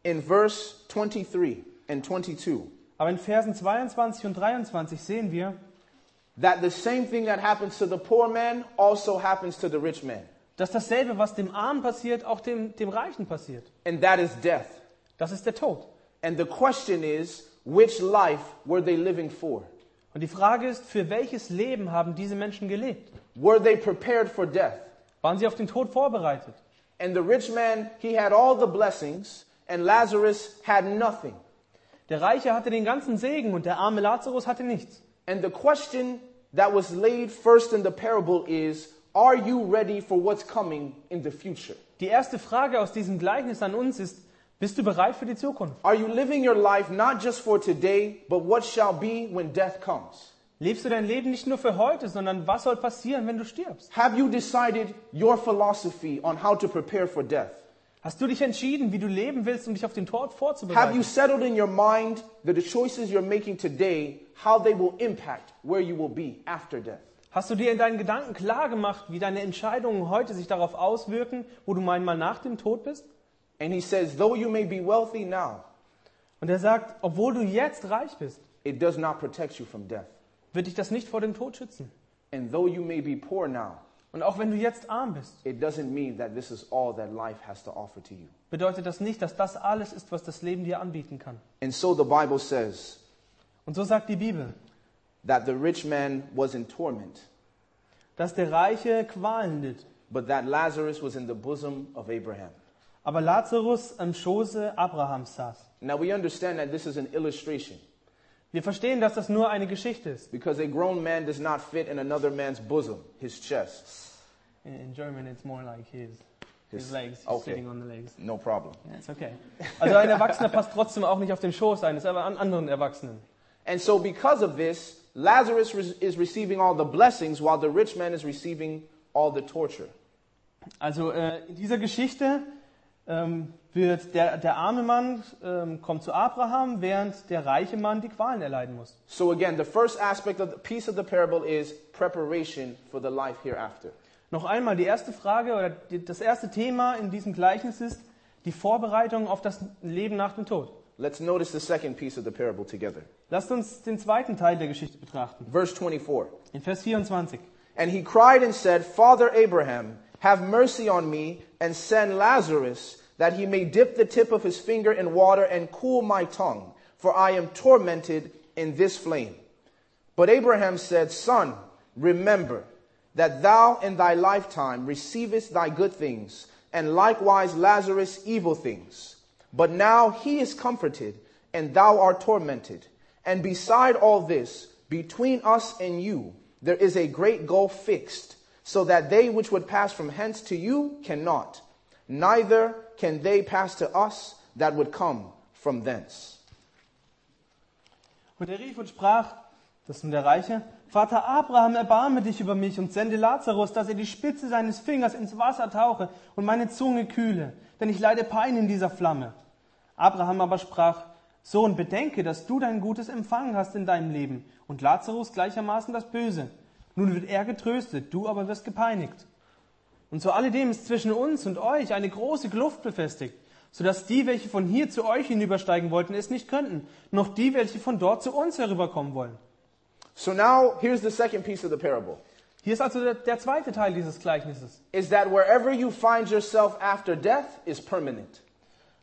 in verse 23 and 22 Aber in Versen 22 und 23 sehen wir, that the same thing that happens to the poor man also happens to the rich man, dass dasselbe, was dem Armen passiert, auch dem, dem Reichen passiert. and that is death. Das ist der Tod. And the question is, which life were they living for? Und die Frage ist, für welches Leben haben diese Menschen gelebt? Were they prepared for death? Waren sie auf den Tod vorbereitet? And the rich man, he had all the blessings, and Lazarus had nothing. Der Reiche hatte den ganzen Segen und der arme Lazarus hatte nichts. And the question that was laid first in the parable is, are you ready for what's coming in the future? Die erste Frage aus diesem Gleichnis an uns ist, bist du bereit für die Zukunft? Are you living your life not just for today, but what shall be when death comes? Lebst du dein Leben nicht nur für heute, sondern was soll passieren, wenn du stirbst? Have you decided your philosophy on how to prepare for death? Hast du dich entschieden, wie du leben willst, um dich auf den Tod Have you vorzubereiten? settled in your mind that the choices you're making today, how they will impact where you will be after death? Hast du dir in deinen Gedanken klar gemacht, wie deine Entscheidungen heute sich darauf auswirken, wo du einmal nach dem Tod bist? And he says, though you may be wealthy now, Und er sagt, obwohl du jetzt reich bist, it does not protect you from death. wird dich das nicht vor dem Tod schützen. And though you may be poor now, Und auch wenn du jetzt arm bist, it doesn't mean that this is all that life has to offer to you. bedeutet das nicht, dass das alles ist, was das Leben dir anbieten kann. And so the Bible says Und so sagt die Bibel, that the rich man was in torment, dass der Reiche Qualen litt, but that Lazarus was in the bosom of Abraham. Aber Lazarus am Schoße Abrahams saß. Now we understand that this is an illustration Wir verstehen, dass das nur eine Geschichte ist. because a grown man does not fit in another man's bosom, his chest. In German it's more like his, His- his legs, okay. sitting on the legs. No problem. Yeah, it's okay. Also ein Erwachsener passt trotzdem auch nicht auf den Schoß eines anderen Erwachsenen. And so because of this, Lazarus is receiving all the blessings while the rich man is receiving all the torture. Also äh, in dieser Geschichte ähm, wird der, der arme Mann ähm, kommt zu Abraham, während der reiche Mann die Qualen erleiden muss. So again, the first aspect of the piece of the parable is preparation for the life hereafter. Noch einmal, die erste Frage oder die, das erste Thema in diesem Gleichnis ist die Vorbereitung auf das Leben nach dem Tod. Let's notice the second piece of the parable together. Lasst uns den zweiten Teil der Geschichte betrachten. Verse 24. In Vers 24. And he cried and said, Father Abraham, have mercy on me and send Lazarus that he may dip the tip of his finger in water and cool my tongue, for I am tormented in this flame. But Abraham said, Son, remember that thou in thy lifetime receivest thy good things, and likewise Lazarus evil things. But now he is comforted, and thou art tormented. And beside all this, between us and you, there is a great gulf fixed, so that they which would pass from hence to you cannot, neither can they pass to us that would come from thence. Und er rief und sprach, das ist nun der Reiche, Vater Abraham, erbarme dich über mich und sende Lazarus, dass er die Spitze seines Fingers ins Wasser tauche und meine Zunge kühle, denn ich leide Pein in dieser Flamme. Abraham aber sprach, Sohn, bedenke, dass du dein Gutes empfangen hast in deinem Leben und Lazarus gleichermaßen das Böse. Nun wird er getröstet, du aber wirst gepeinigt. Und zu alledem ist zwischen uns und euch eine große Kluft befestigt, sodass die, welche von hier zu euch hinübersteigen wollten, es nicht könnten, noch die, welche von dort zu uns herüberkommen wollen. So now here's the second piece of the parable. Hier ist also der, der zweite Teil dieses Gleichnisses. Is that wherever you find yourself after death is permanent.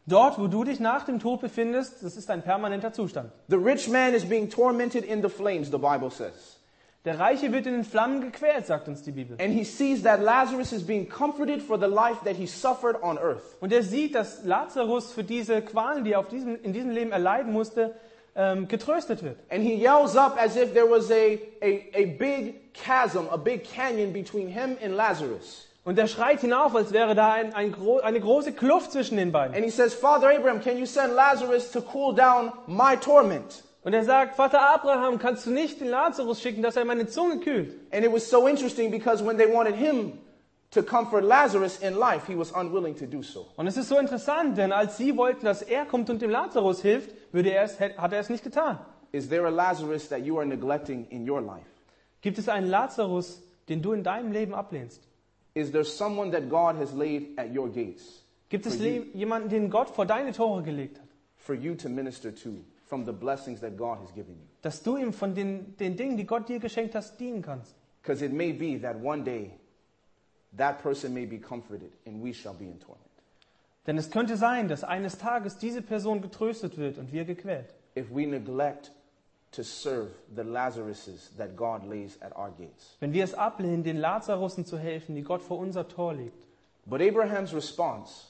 Dort, wo du dich nach dem Tod befindest, das ist ein permanenter Zustand. The rich man is being tormented in the flames, the Bible says. Der Reiche wird in den Flammen gequält, sagt uns die Bibel. And he sees that Lazarus is being comforted for the life that he suffered on earth. Und er sieht, dass Lazarus für diese Qualen, die er auf diesem, in diesem Leben erleiden musste, ähm, getröstet wird. And he yells up as if there was a, a, a big chasm, a big canyon between him and Lazarus. Und er schreit hinauf, als wäre da ein, ein gro eine große Kluft zwischen den beiden. And he says, Father Abraham, can you send Lazarus to cool down my torment? Und er sagt, Vater Abraham, kannst du nicht den Lazarus schicken, dass er meine Zunge kühlt? And it was so interesting because when they wanted him to comfort Lazarus in life, he was unwilling to do so. Und es ist so interessant, denn als sie wollten, dass er kommt und dem Lazarus hilft, würde er es, hat er es nicht getan. Is there a Lazarus that you are neglecting in your life? Gibt es einen Lazarus, den du in deinem Leben ablehnst? Is there someone that God has laid at your gates Gibt es jemanden, den Gott vor deine Tore gelegt hat? for you to minister to from the blessings that God has given you? Dass du ihm von den, den Dingen, die Gott dir geschenkt hast, dienen kannst. Because it may be that one day that person may be comforted and we shall be in torment. Denn es könnte sein, dass eines Tages diese Person getröstet wird und wir gequält. If we neglect to serve the Lazaruses that God lays at our gates. Wenn wir es ablehnen, den Lazarussen zu helfen, die Gott vor unser Tor legt. But Abraham's response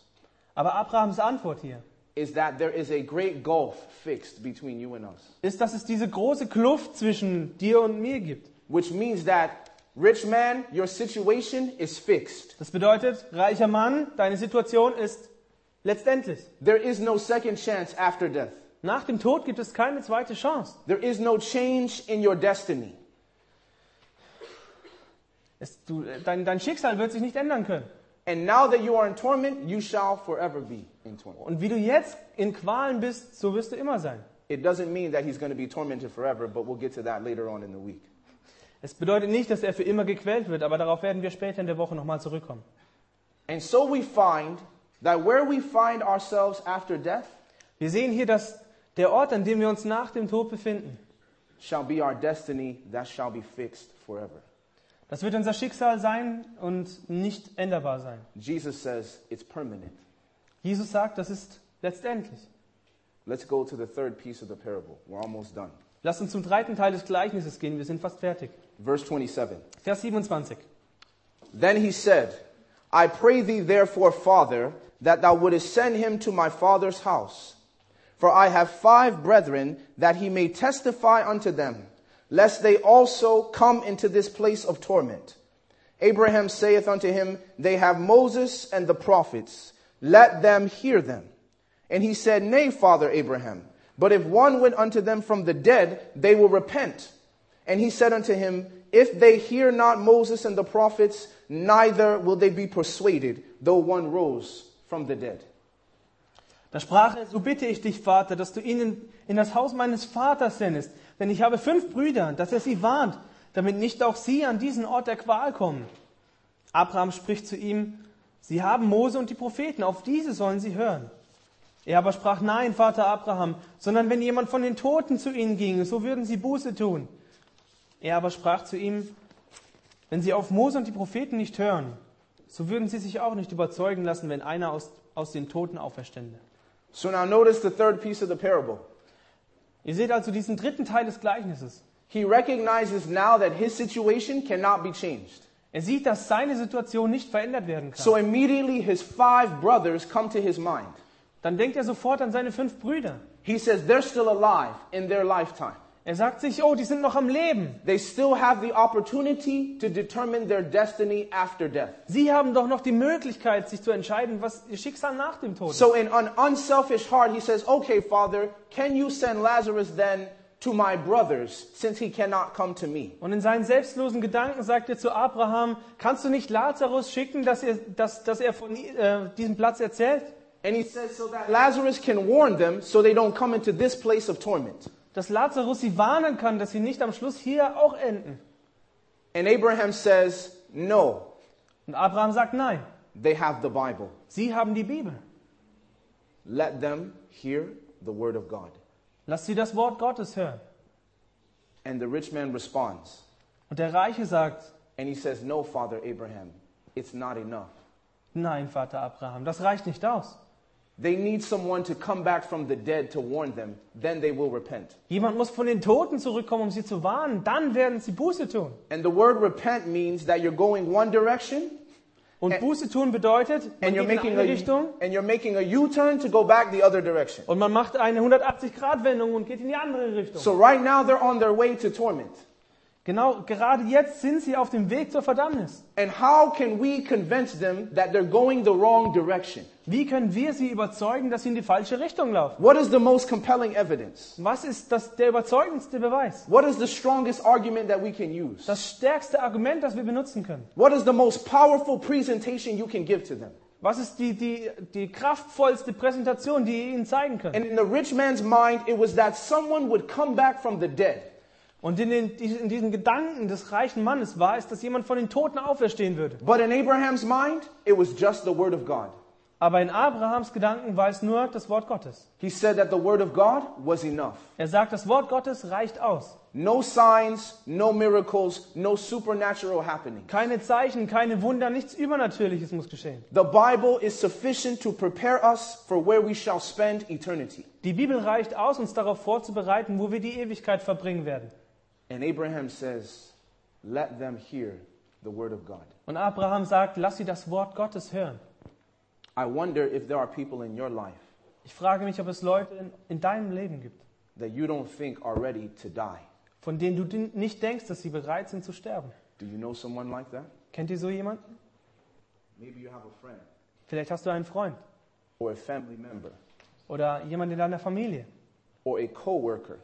Aber Abrahams Antwort hier is that there is a great gulf fixed between you and us, ist, dass es diese große Kluft zwischen dir und mir gibt. which means that, rich man, your situation is fixed. Das bedeutet, reicher Mann, deine Situation ist letztendlich. There is no second chance after death. Nach dem Tod gibt es keine zweite Chance. There is no change in your destiny. Es, du, dein, dein Schicksal wird sich nicht ändern können. And now that you are in torment, you shall forever be in torment. Und wie du jetzt in Qualen bist, so wirst du immer sein. It doesn't mean that he's going to be tormented forever, but we'll get to that later on in the week. Es bedeutet nicht, dass er für immer gequält wird, aber darauf werden wir später in der Woche nochmal zurückkommen. And so we find that where we find ourselves after death Wir sehen hier, dass der Ort, an dem wir uns nach dem Tod befinden, shall be our destiny that shall be fixed forever. Das wird unser Schicksal sein und nicht änderbar sein. Jesus says it's permanent. Jesus sagt, das ist letztendlich. Let's go to the third piece of the parable. We're almost done. Lass uns zum zweiten Teil des Gleichnisses gehen, wir sind fast fertig. Verse 27. Vers 27. Then he said, I pray thee therefore, Father, that thou wouldest send him to my father's house. For I have five brethren, that he may testify unto them, lest they also come into this place of torment. Abraham saith unto him, They have Moses and the prophets, let them hear them. And he said, Nay, Father Abraham, but if one went unto them from the dead, they will repent. And he said unto him, If they hear not Moses and the prophets, neither will they be persuaded, though one rose from the dead. Da sprach er, so bitte ich dich, Vater, dass du ihnen in das Haus meines Vaters sendest, denn ich habe fünf Brüder, dass er sie warnt, damit nicht auch sie an diesen Ort der Qual kommen. Abraham spricht zu ihm, sie haben Mose und die Propheten, auf diese sollen sie hören. Er aber sprach, nein, Vater Abraham, sondern wenn jemand von den Toten zu ihnen ginge, so würden sie Buße tun. Er aber sprach zu ihm, wenn sie auf Mose und die Propheten nicht hören, so würden sie sich auch nicht überzeugen lassen, wenn einer aus, aus den Toten auferstände. So now notice the third piece of the parable. Ihr seht also diesen dritten Teil des Gleichnisses. He recognizes now that his situation cannot be changed. Er sieht, dass seine Situation nicht verändert werden kann. So immediately his five brothers come to his mind. Dann denkt er sofort an seine fünf Brüder. He says they're still alive in their lifetime. Er sagt sich, oh, die sind noch am Leben. They still have the opportunity to determine their destiny after death. Sie haben doch noch die Möglichkeit, sich zu entscheiden, was ihr Schicksal nach dem Tod ist. So in an unselfish heart, he says, okay, Father, can you send Lazarus then to my brothers, since he cannot come to me? Und in seinen selbstlosen Gedanken sagt er zu Abraham, kannst du nicht Lazarus schicken, dass er, dass, dass er von äh, diesem Platz erzählt? And he says, so that Lazarus can warn them so they don't come into this place of torment. Dass Lazarus sie warnen kann, dass sie nicht am Schluss hier auch enden. And Abraham says, no, Und Abraham sagt nein. they have the Bible. Sie haben die Bibel. Let them hear the word of God. Lass sie das Wort Gottes hören. And the rich man responds, Und der Reiche sagt, and he says, no, Father Abraham, it's not enough. nein, Vater Abraham, das reicht nicht aus. They need someone to come back from the dead to warn them, then they will repent. Jemand muss von den Toten zurückkommen, um sie zu warnen. Dann werden sie Buße tun. And the word repent means that you're going one direction Und And- Buße tun bedeutet, man and you're geht in making eine a, Richtung and you're making a U-turn to go back the other direction. und man macht eine 180-Grad-Wendung und geht in die andere Richtung. So right now they're on their way to torment. Genau, gerade jetzt sind sie auf dem Weg zur Verdammnis. And how can we convince them that they're going the wrong direction? Wie können wir sie überzeugen, dass sie in die falsche Richtung laufen? What is the most compelling evidence? Was ist das, der überzeugendste Beweis? What is the strongest argument that we can use? Das stärkste Argument, das wir benutzen können. What is the most powerful presentation you can give to them? Was ist die, die, die kraftvollste Präsentation, die ihr ihnen zeigen könnt? And in the rich man's mind, it was that someone would come back from the dead. Und in, den, in diesen Gedanken des reichen Mannes war es, dass jemand von den Toten auferstehen würde. But in Abraham's mind, it was just the word of God. Aber in Abrahams Gedanken war es nur das Wort Gottes. He said that the word of God was enough. Er sagt, das Wort Gottes reicht aus. No signs, no miracles, no supernatural happening. Keine Zeichen, keine Wunder, nichts Übernatürliches muss geschehen. The Bible is sufficient to prepare us for where we shall spend eternity. Die Bibel reicht aus, uns darauf vorzubereiten, wo wir die Ewigkeit verbringen werden. And Abraham says, Let them hear the word of God. Und Abraham sagt, lass sie das Wort Gottes hören. I wonder if there are people in your life Ich frage mich, ob es Leute in, in deinem Leben gibt, that you don't think are ready to die. von denen du din- nicht denkst, dass sie bereit sind zu sterben. Do you know someone like that? Kennt ihr so jemanden? Maybe you have a friend Vielleicht hast du einen Freund or a family member oder jemand in deiner Familie or a coworker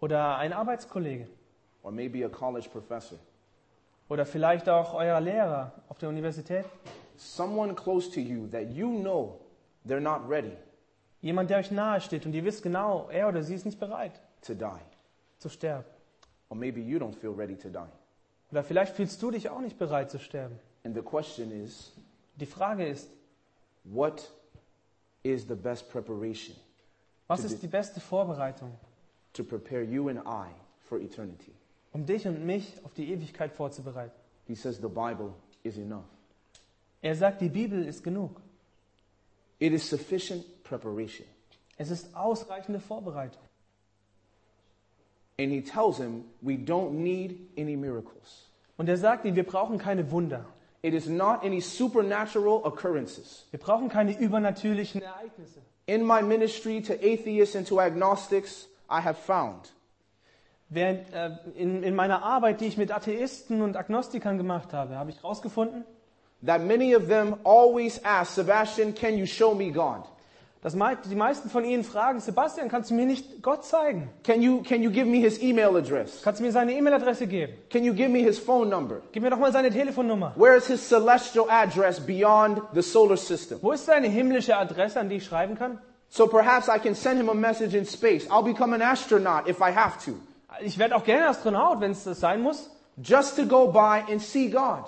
oder ein Arbeitskollege or maybe a college professor. oder vielleicht auch euer Lehrer auf der Universität. Someone close to you that you know they're not ready Jemand, der euch nahe steht und ihr wisst genau, er oder sie ist nicht bereit to die. zu sterben. Or maybe you don't feel ready to die. Oder vielleicht fühlst du dich auch nicht bereit zu sterben. And the question is, Die Frage ist, what is the best preparation was ist die beste Vorbereitung, to prepare you and I for eternity? Um dich und mich auf die Ewigkeit vorzubereiten? He says the Bible is enough. Er sagt, die Bibel ist genug. It is sufficient preparation. Es ist ausreichende Vorbereitung. And he tells him we don't need any miracles. Und er sagt ihm, wir brauchen keine Wunder. It is not any supernatural occurrences. Wir brauchen keine übernatürlichen Ereignisse. In my ministry to atheists and to agnostics, I have found Während, äh, in, in meiner Arbeit, die ich mit Atheisten und Agnostikern gemacht habe, habe ich herausgefunden, that many of them always ask, Sebastian, can you show me God? dass die meisten von ihnen fragen, Sebastian, kannst du mir nicht Gott zeigen? Can you, can you give me his email address? Kannst du mir seine E-Mail-Adresse geben? Can you give me his phone number? Gib mir doch mal seine Telefonnummer. Where is his celestial address beyond the solar system? Wo ist seine himmlische Adresse, an die ich schreiben kann? So perhaps I can send him a message in space. I'll become an astronaut if I have to, Ich werde auch gerne Astronaut, wenn es das sein muss, just to go by and see God.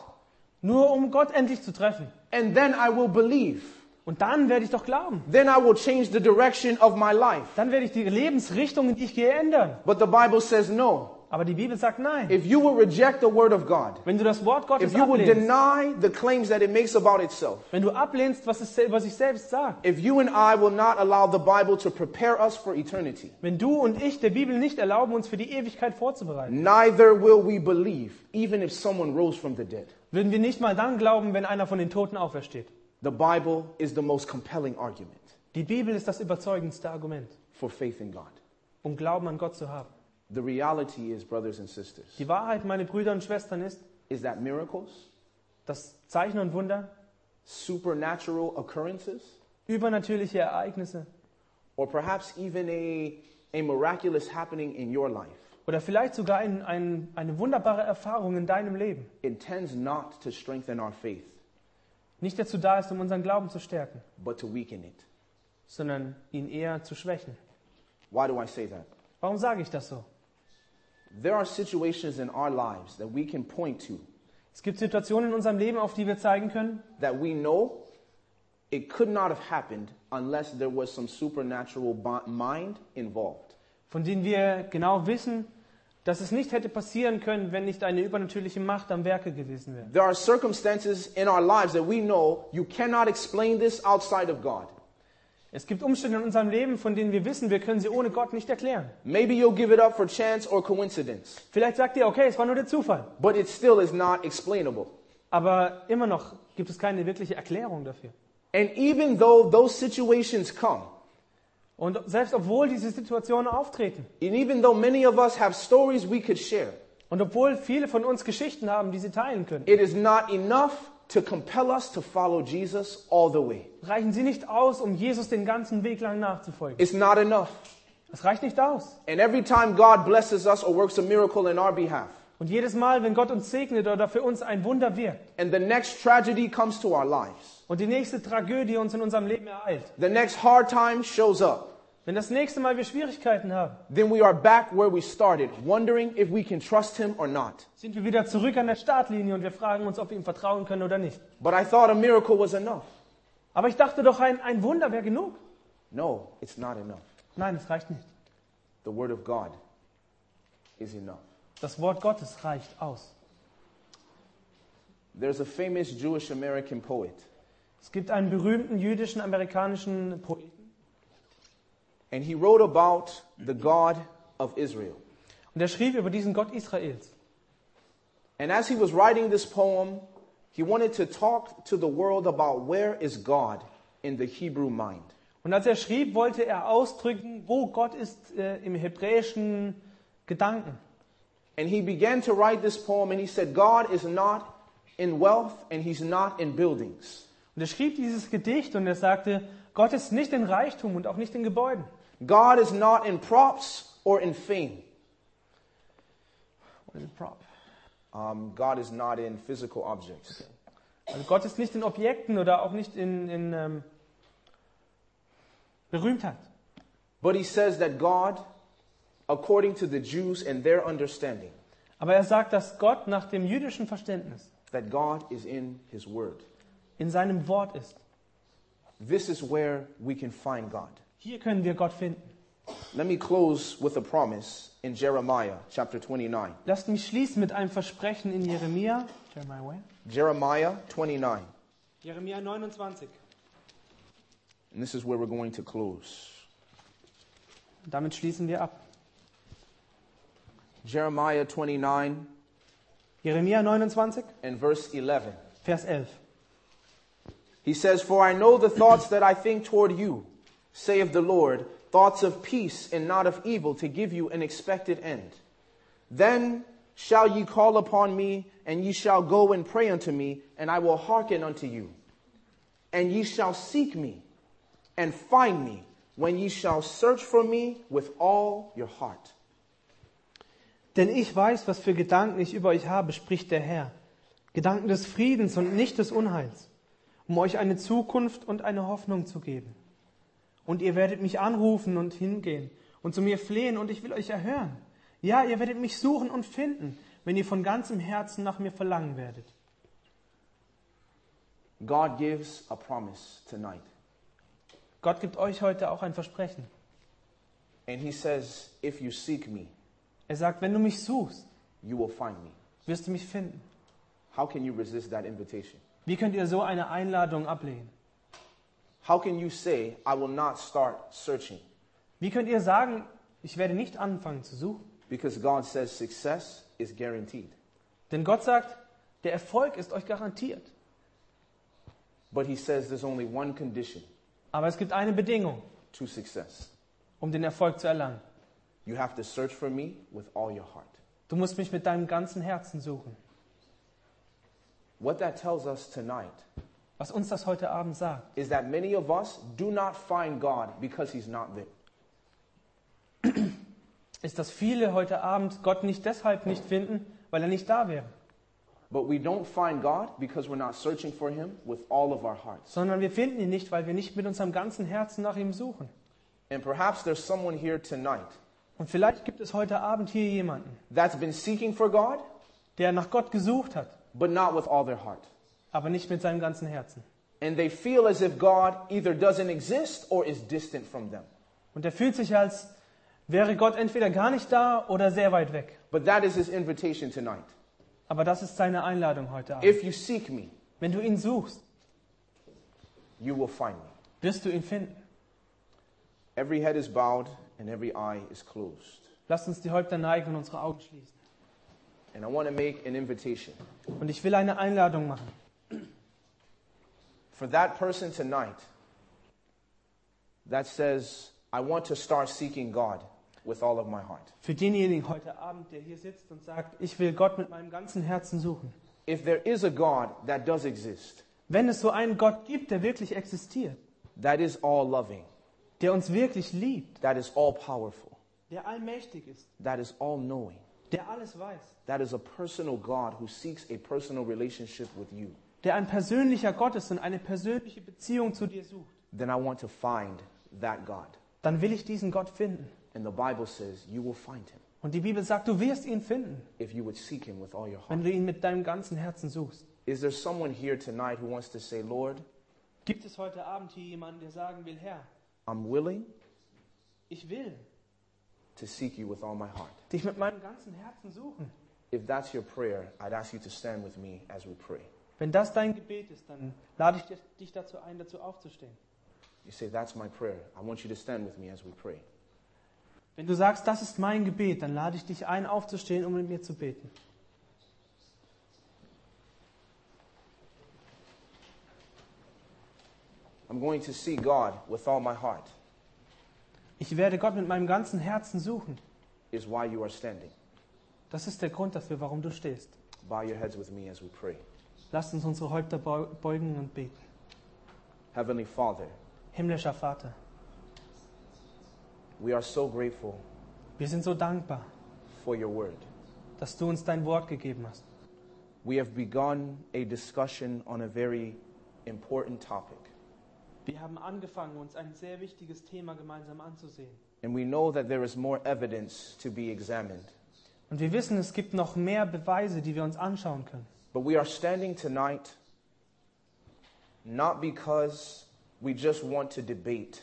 nur um Gott endlich zu treffen. And then I will believe. Und dann werde ich doch glauben. Then I will change the direction of my life. Dann werde ich die Lebensrichtung, in die ich gehe, ändern. But the Bible says no. Aber die Bibel sagt nein. If you will reject the word of God, Wenn du das Wort Gottes if you will ablehnst, deny the claims that it makes about itself, wenn du ablehnst, was es über sich selbst sagt, if you and I will not allow the Bible to prepare us for eternity, wenn du und ich der Bibel nicht erlauben, uns für die Ewigkeit vorzubereiten, neither will we believe, even if someone rose from the dead. würden wir nicht mal dann glauben, wenn einer von den Toten aufersteht. The Bible is the most compelling argument Die Bibel ist das überzeugendste Argument, for faith in God. um Glauben an Gott zu haben. The reality is, brothers and sisters, Die Wahrheit, meine Brüder und Schwestern, ist, is that miracles, dass Zeichen und Wunder, supernatural occurrences, übernatürliche Ereignisse or perhaps even a, a miraculous happening in your life, oder vielleicht sogar ein, ein, eine wunderbare Erfahrung in deinem Leben, it tends not to strengthen our faith, nicht dazu da ist, um unseren Glauben zu stärken, but to weaken it. sondern ihn eher zu schwächen. Why do I say that? Warum sage ich das so? There are situations in our lives that we can point to Es gibt Situationen in unserem Leben, auf die wir zeigen können, that we know it could not have happened unless there was some supernatural mind involved. von denen wir genau wissen, dass es nicht hätte passieren können, wenn nicht eine übernatürliche Macht am Werke gewesen wäre. There are circumstances in our lives that we know you cannot explain this outside of God. Es gibt Umstände in unserem Leben, von denen wir wissen, wir können sie ohne Gott nicht erklären. Maybe you'll give it up for chance or coincidence, Vielleicht sagt ihr, okay, es war nur der Zufall. but it still is not explainable. Aber immer noch gibt es keine wirkliche Erklärung dafür. And even though those situations come, Und selbst obwohl diese Situationen auftreten and even though many of us have stories we could share, und obwohl viele von uns Geschichten haben, die sie teilen können, it is not enough to compel us to follow Jesus all the way. reichen sie nicht aus, um Jesus den ganzen Weg lang nachzufolgen. It's not enough. Es reicht nicht aus. And every time God blesses us or works a miracle in our behalf, Und jedes Mal, wenn Gott uns segnet oder für uns ein Wunder wirkt and the next tragedy comes to our lives, und die nächste Tragödie uns in unserem Leben ereilt, the next hard time shows up, wenn das nächste Mal wir Schwierigkeiten haben, then we are back where we started, wondering if we can trust Him or not. sind wir wieder zurück an der Startlinie und wir fragen uns, ob wir ihm vertrauen können oder nicht. But I thought a miracle was enough. Aber ich dachte doch, ein, ein Wunder wäre genug. No, it's not enough. Nein, es reicht nicht. The Word of God is enough. Das Wort Gottes reicht aus. There's a famous Jewish American poet, Es gibt einen berühmten jüdischen amerikanischen Poeten and he wrote about the God of Israel. und der schrieb über diesen Gott Israels. And as he was writing this poem, he wanted to talk to the world about where is God in the Hebrew mind. Und als er schrieb, wollte er ausdrücken, wo Gott ist äh, im hebräischen Gedanken. And he began to write this poem and he said, God is not in wealth and he's not in buildings. Und er schrieb dieses Gedicht und er sagte, Gott ist nicht in Reichtum und auch nicht in Gebäuden. God is not in props or in fame. What is a Um, God is not in physical objects. Also Gott ist nicht in Objekten oder auch nicht in, in ähm, Berühmtheit. But he says that God, according to the Jews and their understanding, Aber er sagt, dass Gott nach dem jüdischen Verständnis that God is in his word. in seinem Wort ist. This is where we can find God. Hier können wir Gott finden. Let me close with a promise in Jeremiah chapter 29. Lasst mich schließen mit einem Versprechen in Jeremia. Jeremiah, where? Jeremiah 29. Jeremia 29. And this is where we're going to close. Damit schließen wir ab. Jeremiah 29 Jeremia 29, and verse 11. Vers 11. He says, For I know the thoughts that I think toward you, saith the Lord, thoughts of peace and not of evil, to give you an expected end. Then shall ye call upon me, and ye shall go and pray unto me, and I will hearken unto you. And ye shall seek me, and find me, when ye shall search for me with all your heart. Denn ich weiß, was für Gedanken ich über euch habe, spricht der Herr. Gedanken des Friedens und nicht des Unheils, um euch eine Zukunft und eine Hoffnung zu geben. Und ihr werdet mich anrufen und hingehen und zu mir flehen und ich will euch erhören. Ja, ihr werdet mich suchen und finden, wenn ihr von ganzem Herzen nach mir verlangen werdet. God gives a promise tonight. Gott gibt euch heute auch ein Versprechen. And he says, If you seek me, Er sagt, wenn du mich suchst, you will find me. wirst du mich finden. How can you resist that invitation? Wie könnt ihr so eine Einladung ablehnen? How can you say, I will not start searching? Wie könnt ihr sagen, ich werde nicht anfangen zu suchen? Because God says success is guaranteed. Denn Gott sagt, der Erfolg ist euch garantiert. But He says there's only one condition Aber es gibt eine Bedingung, to success um den Erfolg zu erlangen. you have to search for me with all your heart. Du musst mich mit deinem ganzen Herzen suchen. What that tells us tonight Was uns das heute Abend sagt, is that many of us do not find God because He's not there. ist, dass viele heute Abend Gott nicht deshalb nicht finden, weil er nicht da wäre, sondern wir finden ihn nicht, weil wir nicht mit unserem ganzen Herzen nach ihm suchen. Und vielleicht gibt es heute Abend hier jemanden, God, der nach Gott gesucht hat, but not with all their heart. Aber nicht mit seinem ganzen Herzen. And they feel as if God either doesn't exist or is distant from them. Und er fühlt sich, als wäre Gott entweder gar nicht da oder sehr weit weg. But that is His invitation tonight. Aber das ist seine Einladung heute Abend. If you seek me, Wenn du ihn suchst, you will find me. wirst du ihn finden. Every head is bowed and every eye is closed. Lasst uns die Häupter neigen und unsere Augen schließen. And I want to make an invitation Und ich will eine Einladung machen. For that person tonight that says, I want to start seeking God with all of my heart. Für denjenigen heute Abend, der hier sitzt und sagt, ich will Gott mit meinem ganzen Herzen suchen. If there is a God that does exist, Wenn es so einen Gott gibt, der wirklich existiert, that is all loving, der uns wirklich liebt, that is all powerful, der allmächtig ist, that is all knowing, der alles weiß, that is a personal God who seeks a personal relationship with you, der ein persönlicher Gott ist und eine persönliche Beziehung zu dir sucht, then I want to find that God. dann will ich diesen Gott finden. And the Bible says you will find him Und die Bibel sagt, du wirst ihn finden, if you would seek him with all your heart. wenn du ihn mit deinem ganzen Herzen suchst. Is there someone here tonight who wants to say, Lord, Gibt es heute Abend hier jemanden, der sagen will, Herr, I'm willing ich will to seek you with all my heart? dich mit meinem ganzen Herzen suchen? If that's your prayer, I'd ask you to stand with me as we pray. Wenn das dein Gebet ist, dann lade ich dich dazu ein, dazu aufzustehen. You say, That's my prayer. I want you to stand with me as we pray. Wenn du sagst, das ist mein Gebet, dann lade ich dich ein, aufzustehen, um mit mir zu beten. I'm going to see God with all my heart, Ich werde Gott mit meinem ganzen Herzen suchen. is why you are standing. Das ist der Grund dafür, warum du stehst. Bow your heads with me as we pray. Lasst uns unsere Häupter beu- beugen und beten. Heavenly Father, Himmlischer Vater, we are so grateful wir sind so dankbar, for your word. dass du uns dein Wort gegeben hast. We have begun a discussion on a very important topic, Wir haben angefangen, uns ein sehr wichtiges Thema gemeinsam anzusehen. and we know that there is more evidence to be examined. Und wir wissen, es gibt noch mehr Beweise, die wir uns anschauen können. But we are standing tonight not because we just want to debate,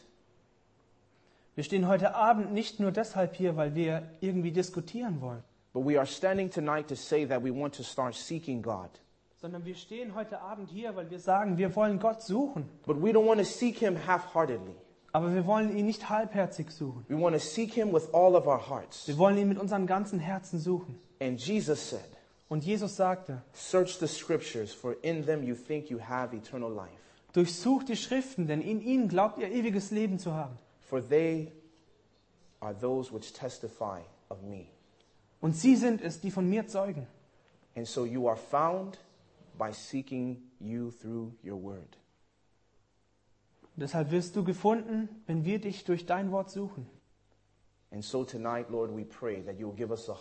Wir stehen heute Abend nicht nur deshalb hier, weil wir irgendwie diskutieren wollen, but we are standing tonight to say that we want to start seeking God. sondern wir stehen heute Abend hier, weil wir sagen, wir wollen Gott suchen. But we don't want to seek Him half heartedly. Aber wir wollen ihn nicht halbherzig suchen. We want to seek Him with all of our hearts. Wir wollen ihn mit unserem ganzen Herzen suchen. And Jesus said, Und Jesus sagte, Search the scriptures, for in them you think you have eternal life. durchsucht die Schriften, denn in ihnen glaubt ihr ewiges Leben zu haben. For they are those which testify of me. Und sie sind es, die von mir zeugen. And so you are found by seeking you through your word. Deshalb wirst du gefunden, wenn wir dich durch dein Wort suchen. And so tonight, Lord, we pray that you will give us a